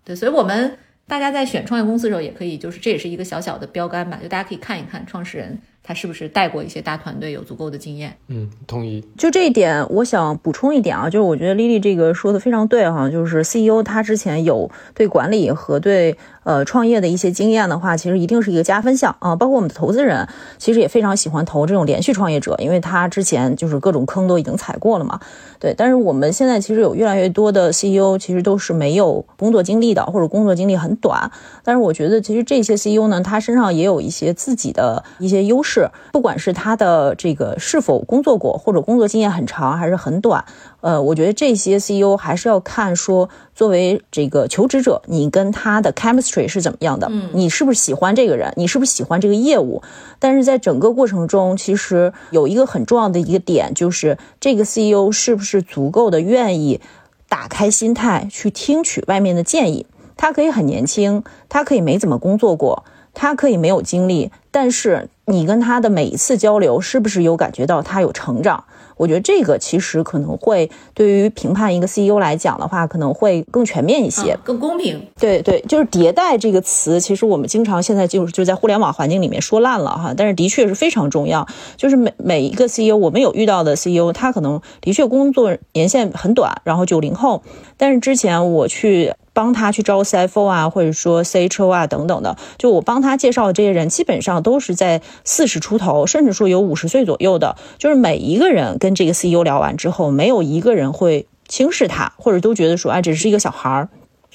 对，所以我们大家在选创业公司的时候，也可以就是这也是一个小小的标杆吧，就大家可以看一看创始人。他是不是带过一些大团队，有足够的经验？嗯，同意。就这一点，我想补充一点啊，就是我觉得丽丽这个说的非常对哈，就是 CEO 他之前有对管理和对。呃，创业的一些经验的话，其实一定是一个加分项啊。包括我们的投资人，其实也非常喜欢投这种连续创业者，因为他之前就是各种坑都已经踩过了嘛。对，但是我们现在其实有越来越多的 CEO，其实都是没有工作经历的，或者工作经历很短。但是我觉得，其实这些 CEO 呢，他身上也有一些自己的一些优势，不管是他的这个是否工作过，或者工作经验很长还是很短。呃，我觉得这些 CEO 还是要看说，作为这个求职者，你跟他的 chemistry 是怎么样的？嗯，你是不是喜欢这个人？你是不是喜欢这个业务？但是在整个过程中，其实有一个很重要的一个点，就是这个 CEO 是不是足够的愿意打开心态去听取外面的建议？他可以很年轻，他可以没怎么工作过，他可以没有经历，但是你跟他的每一次交流，是不是有感觉到他有成长？我觉得这个其实可能会对于评判一个 CEO 来讲的话，可能会更全面一些，更公平。对对，就是迭代这个词，其实我们经常现在就是就在互联网环境里面说烂了哈，但是的确是非常重要。就是每每一个 CEO，我们有遇到的 CEO，他可能的确工作年限很短，然后九零后，但是之前我去。帮他去招 CFO 啊，或者说 CHO 啊等等的，就我帮他介绍的这些人，基本上都是在四十出头，甚至说有五十岁左右的。就是每一个人跟这个 CEO 聊完之后，没有一个人会轻视他，或者都觉得说，哎，只是一个小孩儿。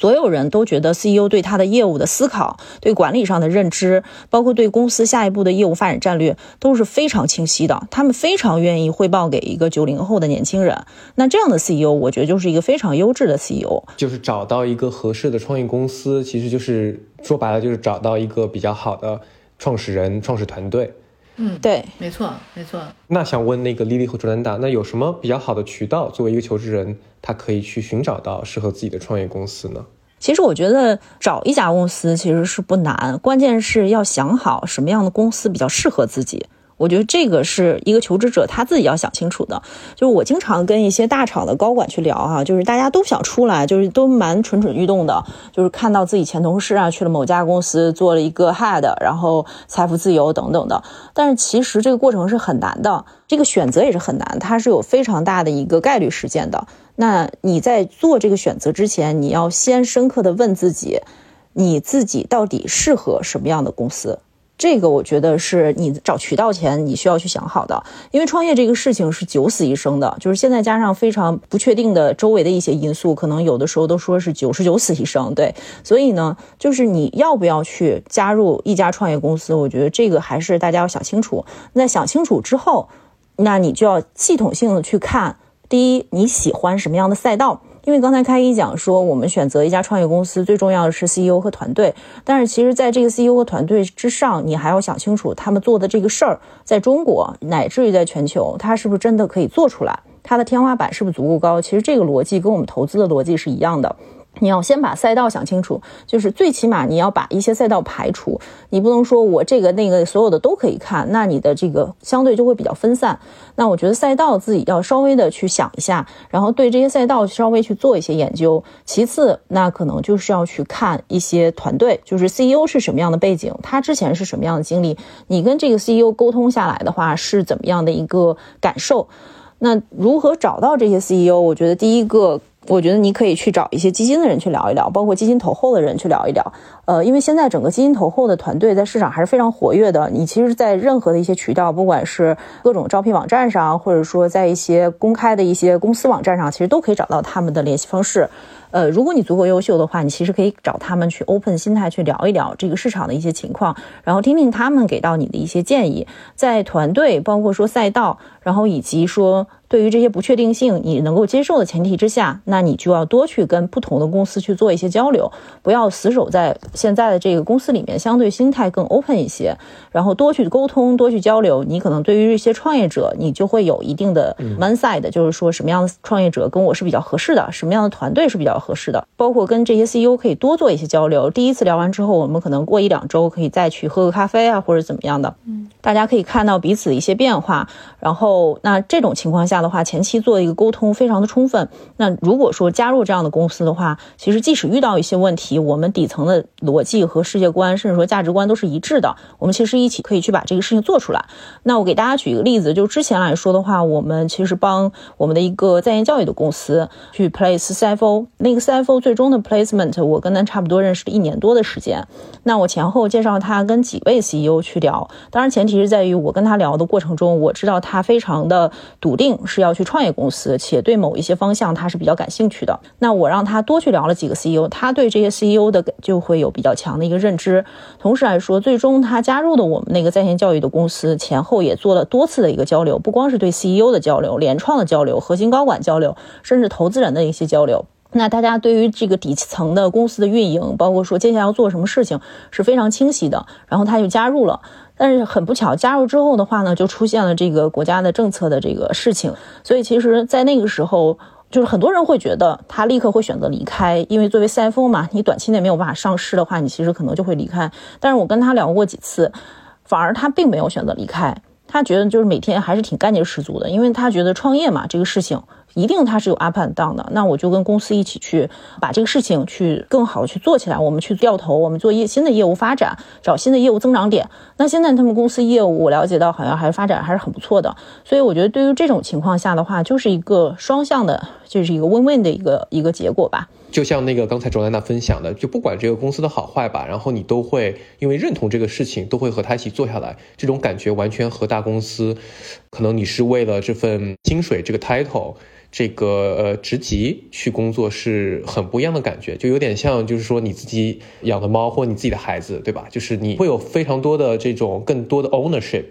所有人都觉得 CEO 对他的业务的思考、对管理上的认知，包括对公司下一步的业务发展战略都是非常清晰的。他们非常愿意汇报给一个九零后的年轻人。那这样的 CEO，我觉得就是一个非常优质的 CEO。就是找到一个合适的创业公司，其实就是说白了，就是找到一个比较好的创始人、创始团队。嗯，对，没错，没错。那想问那个丽丽和卓兰达，那有什么比较好的渠道，作为一个求职人，他可以去寻找到适合自己的创业公司呢？其实我觉得找一家公司其实是不难，关键是要想好什么样的公司比较适合自己。我觉得这个是一个求职者他自己要想清楚的。就是我经常跟一些大厂的高管去聊哈，就是大家都想出来，就是都蛮蠢蠢欲动的，就是看到自己前同事啊去了某家公司做了一个 head，然后财富自由等等的。但是其实这个过程是很难的，这个选择也是很难，它是有非常大的一个概率事件的。那你在做这个选择之前，你要先深刻的问自己，你自己到底适合什么样的公司？这个我觉得是你找渠道前你需要去想好的，因为创业这个事情是九死一生的，就是现在加上非常不确定的周围的一些因素，可能有的时候都说是九十九死一生。对，所以呢，就是你要不要去加入一家创业公司，我觉得这个还是大家要想清楚。那想清楚之后，那你就要系统性的去看，第一你喜欢什么样的赛道。因为刚才开一讲说，我们选择一家创业公司，最重要的是 CEO 和团队。但是其实，在这个 CEO 和团队之上，你还要想清楚，他们做的这个事儿，在中国乃至于在全球，他是不是真的可以做出来？它的天花板是不是足够高？其实这个逻辑跟我们投资的逻辑是一样的。你要先把赛道想清楚，就是最起码你要把一些赛道排除，你不能说我这个那个所有的都可以看，那你的这个相对就会比较分散。那我觉得赛道自己要稍微的去想一下，然后对这些赛道稍微去做一些研究。其次，那可能就是要去看一些团队，就是 CEO 是什么样的背景，他之前是什么样的经历，你跟这个 CEO 沟通下来的话是怎么样的一个感受？那如何找到这些 CEO？我觉得第一个。我觉得你可以去找一些基金的人去聊一聊，包括基金投后的人去聊一聊。呃，因为现在整个基金投后的团队在市场还是非常活跃的。你其实，在任何的一些渠道，不管是各种招聘网站上，或者说在一些公开的一些公司网站上，其实都可以找到他们的联系方式。呃，如果你足够优秀的话，你其实可以找他们去 open 心态去聊一聊这个市场的一些情况，然后听听他们给到你的一些建议，在团队包括说赛道，然后以及说。对于这些不确定性，你能够接受的前提之下，那你就要多去跟不同的公司去做一些交流，不要死守在现在的这个公司里面，相对心态更 open 一些，然后多去沟通，多去交流。你可能对于一些创业者，你就会有一定的 mindset，就是说什么样的创业者跟我是比较合适的，什么样的团队是比较合适的，包括跟这些 CEO 可以多做一些交流。第一次聊完之后，我们可能过一两周可以再去喝个咖啡啊，或者怎么样的，嗯，大家可以看到彼此的一些变化。然后那这种情况下。的话，前期做一个沟通非常的充分。那如果说加入这样的公司的话，其实即使遇到一些问题，我们底层的逻辑和世界观，甚至说价值观都是一致的。我们其实一起可以去把这个事情做出来。那我给大家举一个例子，就之前来说的话，我们其实帮我们的一个在线教育的公司去 place CFO，那个 CFO 最终的 placement，我跟他差不多认识了一年多的时间。那我前后介绍他跟几位 CEO 去聊，当然前提是在于我跟他聊的过程中，我知道他非常的笃定。是要去创业公司，且对某一些方向他是比较感兴趣的。那我让他多去聊了几个 CEO，他对这些 CEO 的就会有比较强的一个认知。同时来说，最终他加入的我们那个在线教育的公司，前后也做了多次的一个交流，不光是对 CEO 的交流、联创的交流、核心高管交流，甚至投资人的一些交流。那大家对于这个底层的公司的运营，包括说接下来要做什么事情，是非常清晰的。然后他就加入了。但是很不巧，加入之后的话呢，就出现了这个国家的政策的这个事情，所以其实，在那个时候，就是很多人会觉得他立刻会选择离开，因为作为 CFO 嘛，你短期内没有办法上市的话，你其实可能就会离开。但是我跟他聊过几次，反而他并没有选择离开，他觉得就是每天还是挺干劲十足的，因为他觉得创业嘛，这个事情。一定它是有 up and down 的，那我就跟公司一起去把这个事情去更好去做起来。我们去调头，我们做业新的业务发展，找新的业务增长点。那现在他们公司业务我了解到好像还发展还是很不错的，所以我觉得对于这种情况下的话，就是一个双向的，就是一个 win win 的一个一个结果吧。就像那个刚才卓兰娜分享的，就不管这个公司的好坏吧，然后你都会因为认同这个事情，都会和他一起做下来。这种感觉完全和大公司，可能你是为了这份薪水这个 title。这个呃职级去工作是很不一样的感觉，就有点像就是说你自己养的猫或你自己的孩子，对吧？就是你会有非常多的这种更多的 ownership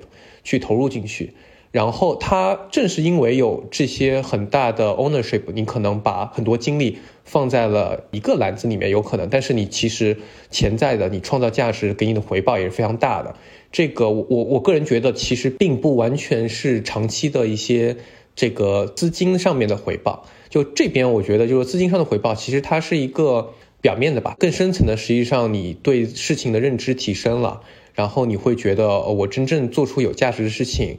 去投入进去，然后它正是因为有这些很大的 ownership，你可能把很多精力放在了一个篮子里面，有可能，但是你其实潜在的你创造价值给你的回报也是非常大的。这个我我我个人觉得其实并不完全是长期的一些。这个资金上面的回报，就这边我觉得就是资金上的回报，其实它是一个表面的吧，更深层的，实际上你对事情的认知提升了，然后你会觉得我真正做出有价值的事情。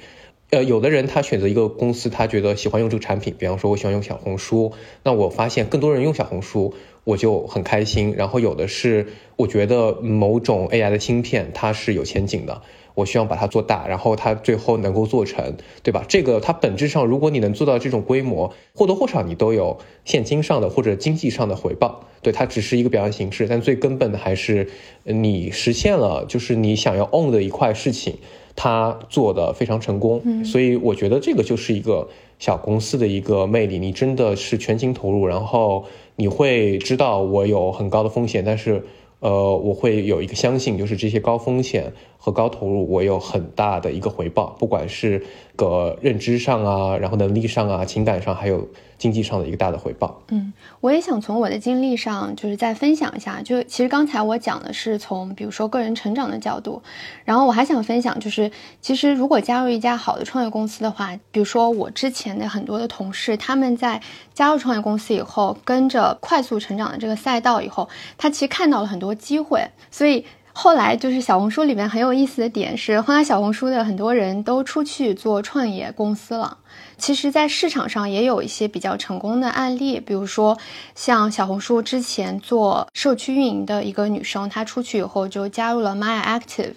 呃，有的人他选择一个公司，他觉得喜欢用这个产品，比方说我喜欢用小红书，那我发现更多人用小红书，我就很开心。然后有的是我觉得某种 AI 的芯片它是有前景的。我希望把它做大，然后它最后能够做成，对吧？这个它本质上，如果你能做到这种规模，或多或少你都有现金上的或者经济上的回报。对，它只是一个表现形式，但最根本的还是你实现了，就是你想要 own 的一块事情，它做的非常成功。嗯，所以我觉得这个就是一个小公司的一个魅力，你真的是全情投入，然后你会知道我有很高的风险，但是。呃，我会有一个相信，就是这些高风险和高投入，我有很大的一个回报，不管是个认知上啊，然后能力上啊，情感上，还有。经济上的一个大的回报。嗯，我也想从我的经历上，就是再分享一下。就其实刚才我讲的是从比如说个人成长的角度，然后我还想分享，就是其实如果加入一家好的创业公司的话，比如说我之前的很多的同事，他们在加入创业公司以后，跟着快速成长的这个赛道以后，他其实看到了很多机会，所以后来就是小红书里面很有意思的点是，后来小红书的很多人都出去做创业公司了。其实，在市场上也有一些比较成功的案例，比如说像小红书之前做社区运营的一个女生，她出去以后就加入了 My Active，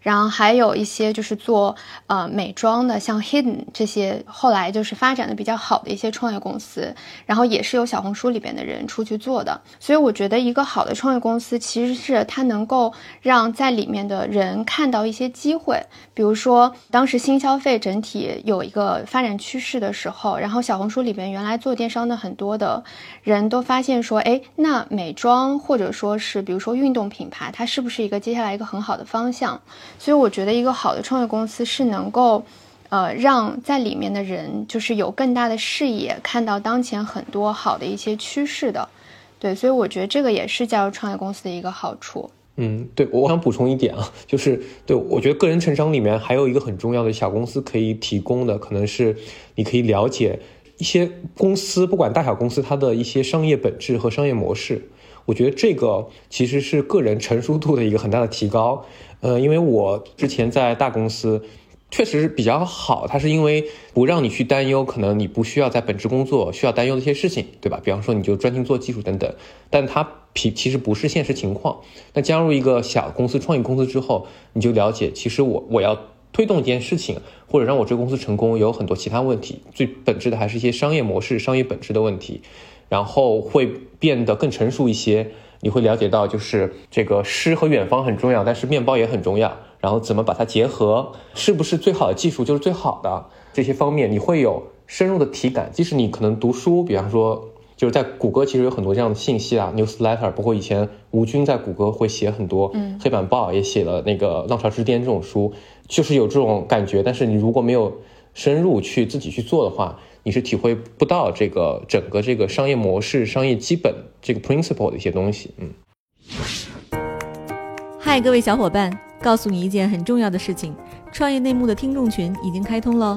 然后还有一些就是做呃美妆的，像 Hidden 这些，后来就是发展的比较好的一些创业公司，然后也是由小红书里边的人出去做的。所以我觉得一个好的创业公司，其实是它能够让在里面的人看到一些机会。比如说当时新消费整体有一个发展趋势的时候，然后小红书里边原来做电商的很多的人都发现说，哎，那美妆或者说是比如说运动品牌，它是不是一个接下来一个很好的方向？所以我觉得一个好的创业公司是能够，呃，让在里面的人就是有更大的视野，看到当前很多好的一些趋势的。对，所以我觉得这个也是加入创业公司的一个好处。嗯，对，我想补充一点啊，就是对我觉得个人成长里面还有一个很重要的小公司可以提供的，可能是你可以了解一些公司，不管大小公司，它的一些商业本质和商业模式。我觉得这个其实是个人成熟度的一个很大的提高。呃，因为我之前在大公司，确实比较好。它是因为不让你去担忧，可能你不需要在本职工作需要担忧的一些事情，对吧？比方说你就专心做技术等等。但它其其实不是现实情况。那加入一个小公司、创业公司之后，你就了解，其实我我要推动一件事情，或者让我这个公司成功，有很多其他问题。最本质的还是一些商业模式、商业本质的问题。然后会变得更成熟一些，你会了解到，就是这个诗和远方很重要，但是面包也很重要。然后怎么把它结合，是不是最好的技术就是最好的这些方面，你会有深入的体感。即使你可能读书，比方说就是在谷歌，其实有很多这样的信息啊，newsletter，包括以前吴军在谷歌会写很多黑板报，也写了那个《浪潮之巅》这种书，就是有这种感觉。但是你如果没有深入去自己去做的话，你是体会不到这个整个这个商业模式、商业基本这个 principle 的一些东西。嗯。嗨，各位小伙伴，告诉你一件很重要的事情：创业内幕的听众群已经开通喽。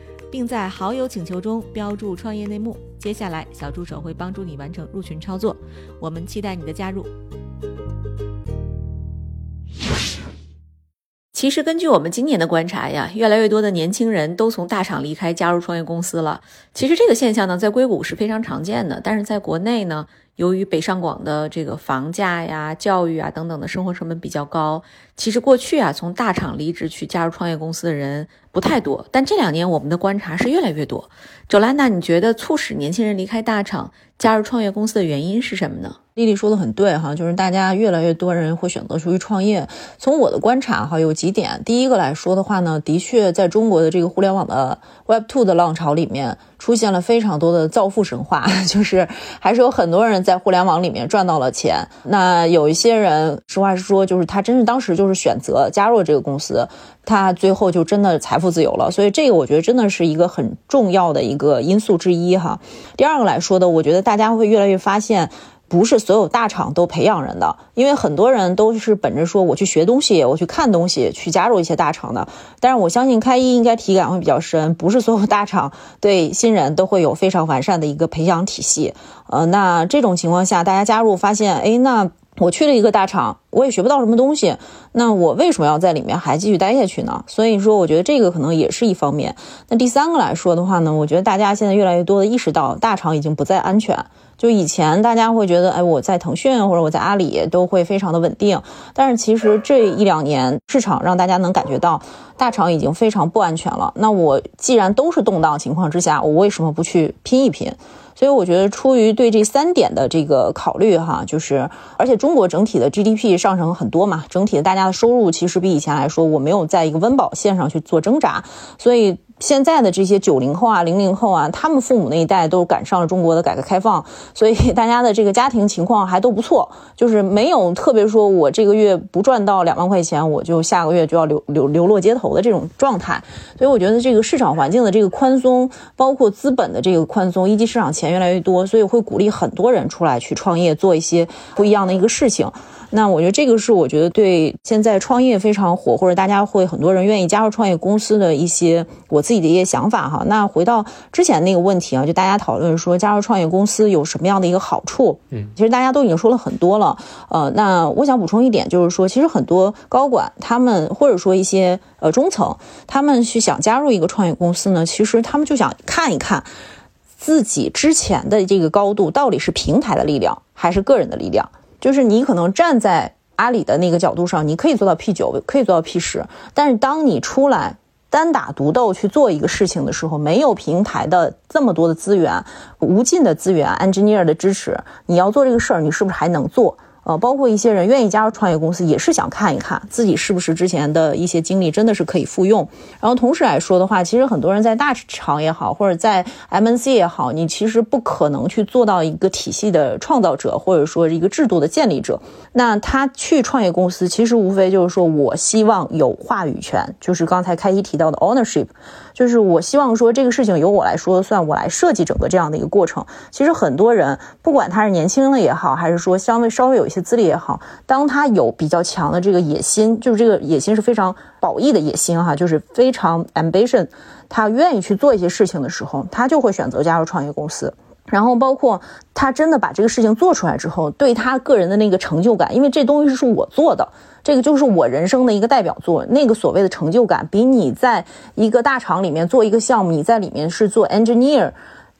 并在好友请求中标注创业内幕。接下来，小助手会帮助你完成入群操作。我们期待你的加入。其实，根据我们今年的观察呀，越来越多的年轻人都从大厂离开，加入创业公司了。其实这个现象呢，在硅谷是非常常见的，但是在国内呢，由于北上广的这个房价呀、教育啊等等的生活成本比较高，其实过去啊，从大厂离职去加入创业公司的人不太多。但这两年我们的观察是越来越多。周兰娜，你觉得促使年轻人离开大厂加入创业公司的原因是什么呢？丽丽说的很对哈，就是大家越来越多人会选择出去创业。从我的观察哈，有几点。第一个来说的话呢，的确在中国的这个互联网的 Web Two 的浪潮里面，出现了非常多的造富神话，就是还是有很多人在互联网里面赚到了钱。那有一些人，实话实说，就是他真是当时就是选择加入这个公司，他最后就真的财富自由了。所以这个我觉得真的是一个很重要的一个因素之一哈。第二个来说的，我觉得大家会越来越发现。不是所有大厂都培养人的，因为很多人都是本着说我去学东西，我去看东西，去加入一些大厂的。但是我相信开一应该体感会比较深，不是所有大厂对新人都会有非常完善的一个培养体系。呃，那这种情况下，大家加入发现，哎，那我去了一个大厂，我也学不到什么东西，那我为什么要在里面还继续待下去呢？所以说，我觉得这个可能也是一方面。那第三个来说的话呢，我觉得大家现在越来越多的意识到，大厂已经不再安全。就以前大家会觉得，哎，我在腾讯或者我在阿里都会非常的稳定，但是其实这一两年市场让大家能感觉到，大厂已经非常不安全了。那我既然都是动荡情况之下，我为什么不去拼一拼？所以我觉得出于对这三点的这个考虑哈，就是而且中国整体的 GDP 上升很多嘛，整体的大家的收入其实比以前来说，我没有在一个温饱线上去做挣扎，所以。现在的这些九零后啊、零零后啊，他们父母那一代都赶上了中国的改革开放，所以大家的这个家庭情况还都不错，就是没有特别说我这个月不赚到两万块钱，我就下个月就要流流流落街头的这种状态。所以我觉得这个市场环境的这个宽松，包括资本的这个宽松，一级市场钱越来越多，所以会鼓励很多人出来去创业，做一些不一样的一个事情。那我觉得这个是我觉得对现在创业非常火，或者大家会很多人愿意加入创业公司的一些我自己的一些想法哈。那回到之前那个问题啊，就大家讨论说加入创业公司有什么样的一个好处？嗯，其实大家都已经说了很多了。呃，那我想补充一点，就是说，其实很多高管他们或者说一些呃中层，他们去想加入一个创业公司呢，其实他们就想看一看自己之前的这个高度到底是平台的力量还是个人的力量。就是你可能站在阿里的那个角度上，你可以做到 P 九，可以做到 P 十，但是当你出来单打独斗去做一个事情的时候，没有平台的这么多的资源，无尽的资源，engineer 的支持，你要做这个事儿，你是不是还能做？呃，包括一些人愿意加入创业公司，也是想看一看自己是不是之前的一些经历真的是可以复用。然后同时来说的话，其实很多人在大厂也好，或者在 MNC 也好，你其实不可能去做到一个体系的创造者，或者说一个制度的建立者。那他去创业公司，其实无非就是说我希望有话语权，就是刚才开一提到的 ownership。就是我希望说这个事情由我来说算，我来设计整个这样的一个过程。其实很多人，不管他是年轻的也好，还是说相对稍微有一些资历也好，当他有比较强的这个野心，就是这个野心是非常褒义的野心哈，就是非常 ambition，他愿意去做一些事情的时候，他就会选择加入创业公司。然后包括他真的把这个事情做出来之后，对他个人的那个成就感，因为这东西是我做的。这个就是我人生的一个代表作，那个所谓的成就感，比你在一个大厂里面做一个项目，你在里面是做 engineer，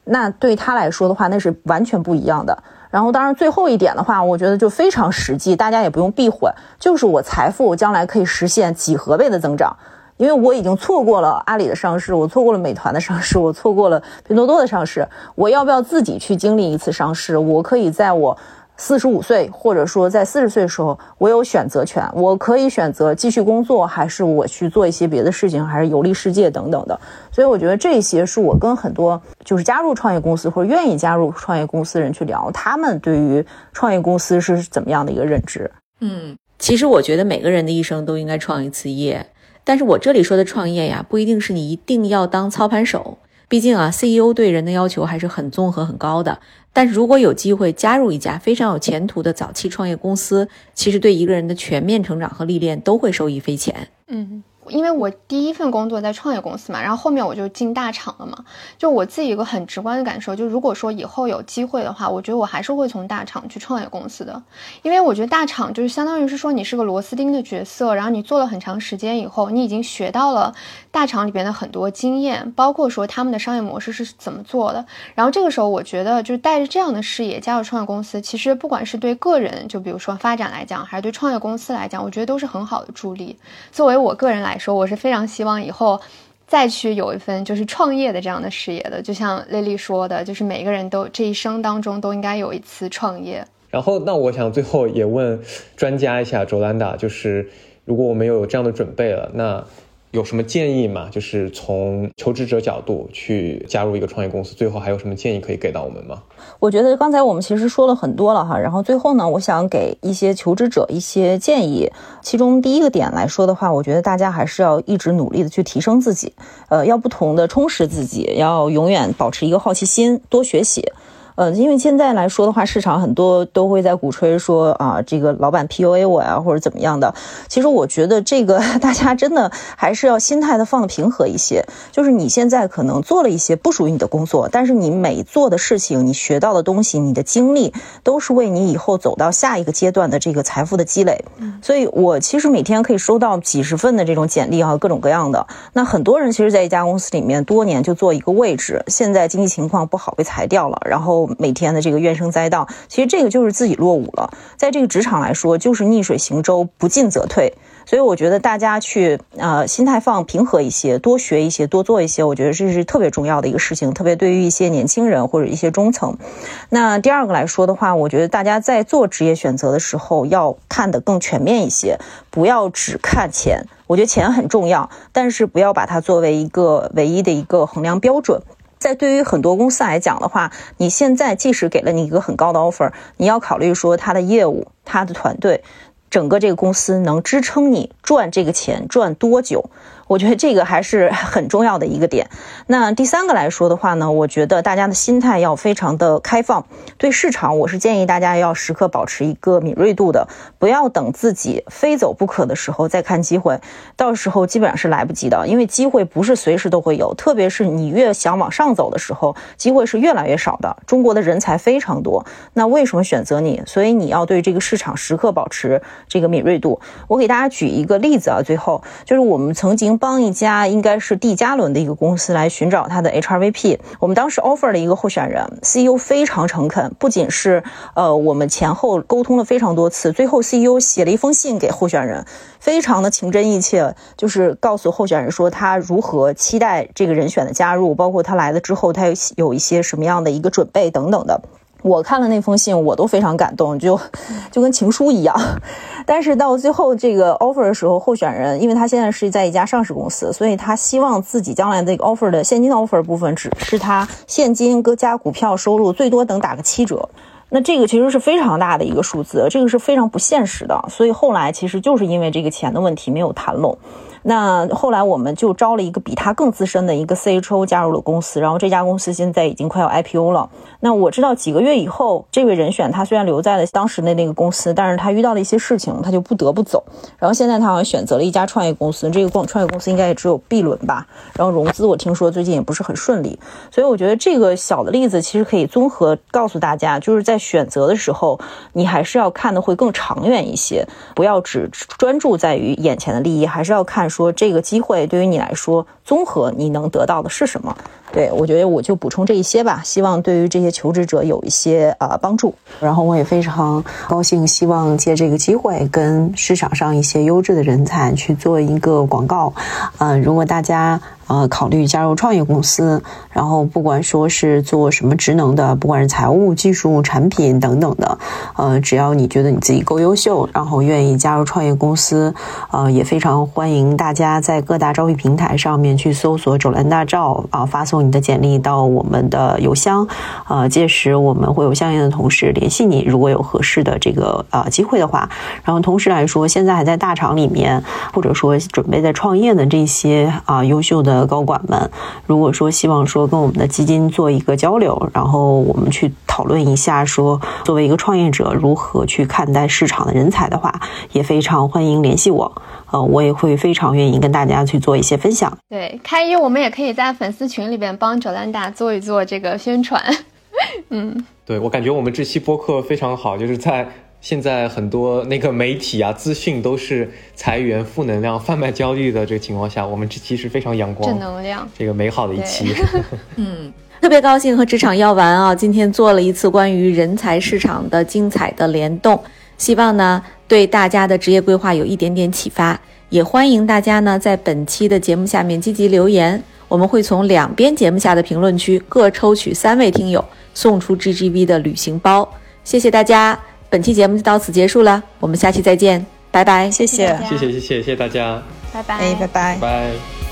那对他来说的话，那是完全不一样的。然后，当然最后一点的话，我觉得就非常实际，大家也不用避讳，就是我财富将来可以实现几何倍的增长，因为我已经错过了阿里的上市，我错过了美团的上市，我错过了拼多多的上市，我要不要自己去经历一次上市？我可以在我。四十五岁，或者说在四十岁的时候，我有选择权，我可以选择继续工作，还是我去做一些别的事情，还是游历世界等等的。所以我觉得这些是我跟很多就是加入创业公司或者愿意加入创业公司的人去聊，他们对于创业公司是怎么样的一个认知。嗯，其实我觉得每个人的一生都应该创一次业，但是我这里说的创业呀，不一定是你一定要当操盘手。毕竟啊，CEO 对人的要求还是很综合、很高的。但是如果有机会加入一家非常有前途的早期创业公司，其实对一个人的全面成长和历练都会受益匪浅。嗯。因为我第一份工作在创业公司嘛，然后后面我就进大厂了嘛。就我自己一个很直观的感受，就如果说以后有机会的话，我觉得我还是会从大厂去创业公司的。因为我觉得大厂就是相当于是说你是个螺丝钉的角色，然后你做了很长时间以后，你已经学到了大厂里边的很多经验，包括说他们的商业模式是怎么做的。然后这个时候，我觉得就是带着这样的视野加入创业公司，其实不管是对个人，就比如说发展来讲，还是对创业公司来讲，我觉得都是很好的助力。作为我个人来说，我是非常希望以后再去有一份就是创业的这样的事业的，就像丽丽说的，就是每个人都这一生当中都应该有一次创业。然后，那我想最后也问专家一下，卓兰达，就是如果我们有这样的准备了，那。有什么建议吗？就是从求职者角度去加入一个创业公司，最后还有什么建议可以给到我们吗？我觉得刚才我们其实说了很多了哈，然后最后呢，我想给一些求职者一些建议。其中第一个点来说的话，我觉得大家还是要一直努力的去提升自己，呃，要不同的充实自己，要永远保持一个好奇心，多学习。呃，因为现在来说的话，市场很多都会在鼓吹说啊，这个老板 PUA 我呀，或者怎么样的。其实我觉得这个 大家真的还是要心态的放的平和一些。就是你现在可能做了一些不属于你的工作，但是你每做的事情，你学到的东西，你的经历，都是为你以后走到下一个阶段的这个财富的积累。所以我其实每天可以收到几十份的这种简历啊，各种各样的。那很多人其实，在一家公司里面多年就做一个位置，现在经济情况不好被裁掉了，然后。每天的这个怨声载道，其实这个就是自己落伍了。在这个职场来说，就是逆水行舟，不进则退。所以我觉得大家去呃心态放平和一些，多学一些，多做一些，我觉得这是特别重要的一个事情。特别对于一些年轻人或者一些中层。那第二个来说的话，我觉得大家在做职业选择的时候要看得更全面一些，不要只看钱。我觉得钱很重要，但是不要把它作为一个唯一的一个衡量标准。在对于很多公司来讲的话，你现在即使给了你一个很高的 offer，你要考虑说他的业务、他的团队，整个这个公司能支撑你赚这个钱赚多久？我觉得这个还是很重要的一个点。那第三个来说的话呢，我觉得大家的心态要非常的开放，对市场，我是建议大家要时刻保持一个敏锐度的，不要等自己非走不可的时候再看机会，到时候基本上是来不及的，因为机会不是随时都会有，特别是你越想往上走的时候，机会是越来越少的。中国的人才非常多，那为什么选择你？所以你要对这个市场时刻保持这个敏锐度。我给大家举一个例子啊，最后就是我们曾经。帮一家应该是 D 加轮的一个公司来寻找他的 HRVP，我们当时 offer 了一个候选人，CEO 非常诚恳，不仅是呃我们前后沟通了非常多次，最后 CEO 写了一封信给候选人，非常的情真意切，就是告诉候选人说他如何期待这个人选的加入，包括他来了之后他有有一些什么样的一个准备等等的。我看了那封信，我都非常感动，就就跟情书一样。但是到最后这个 offer 的时候，候选人因为他现在是在一家上市公司，所以他希望自己将来这个 offer 的现金的 offer 部分只是他现金加股票收入最多能打个七折。那这个其实是非常大的一个数字，这个是非常不现实的。所以后来其实就是因为这个钱的问题没有谈拢。那后来我们就招了一个比他更资深的一个 CHO 加入了公司，然后这家公司现在已经快要 IPO 了。那我知道几个月以后，这位人选他虽然留在了当时的那个公司，但是他遇到了一些事情，他就不得不走。然后现在他好像选择了一家创业公司，这个创创业公司应该也只有 B 轮吧。然后融资我听说最近也不是很顺利，所以我觉得这个小的例子其实可以综合告诉大家，就是在选择的时候，你还是要看的会更长远一些，不要只专注在于眼前的利益，还是要看。说这个机会对于你来说，综合你能得到的是什么？对我觉得我就补充这一些吧，希望对于这些求职者有一些呃帮助。然后我也非常高兴，希望借这个机会跟市场上一些优质的人才去做一个广告。嗯，如果大家。呃，考虑加入创业公司，然后不管说是做什么职能的，不管是财务、技术、产品等等的，呃，只要你觉得你自己够优秀，然后愿意加入创业公司，呃，也非常欢迎大家在各大招聘平台上面去搜索“肘兰大招”啊，发送你的简历到我们的邮箱，呃，届时我们会有相应的同事联系你，如果有合适的这个呃机会的话。然后同时来说，现在还在大厂里面，或者说准备在创业的这些啊优秀的的。高管们，如果说希望说跟我们的基金做一个交流，然后我们去讨论一下，说作为一个创业者如何去看待市场的人才的话，也非常欢迎联系我。呃，我也会非常愿意跟大家去做一些分享。对，开一我们也可以在粉丝群里边帮 Jolanda 做一做这个宣传。嗯，对我感觉我们这期播客非常好，就是在。现在很多那个媒体啊，资讯都是裁员、负能量、贩卖焦虑的这个情况下，我们这期是非常阳光、正能量、这个美好的一期。嗯，特别高兴和职场药丸啊，今天做了一次关于人才市场的精彩的联动，希望呢对大家的职业规划有一点点启发。也欢迎大家呢在本期的节目下面积极留言，我们会从两边节目下的评论区各抽取三位听友送出 GGV 的旅行包。谢谢大家。本期节目就到此结束了，我们下期再见，拜拜，谢谢，谢谢，谢谢，谢谢大家，拜拜，哎，拜拜，拜。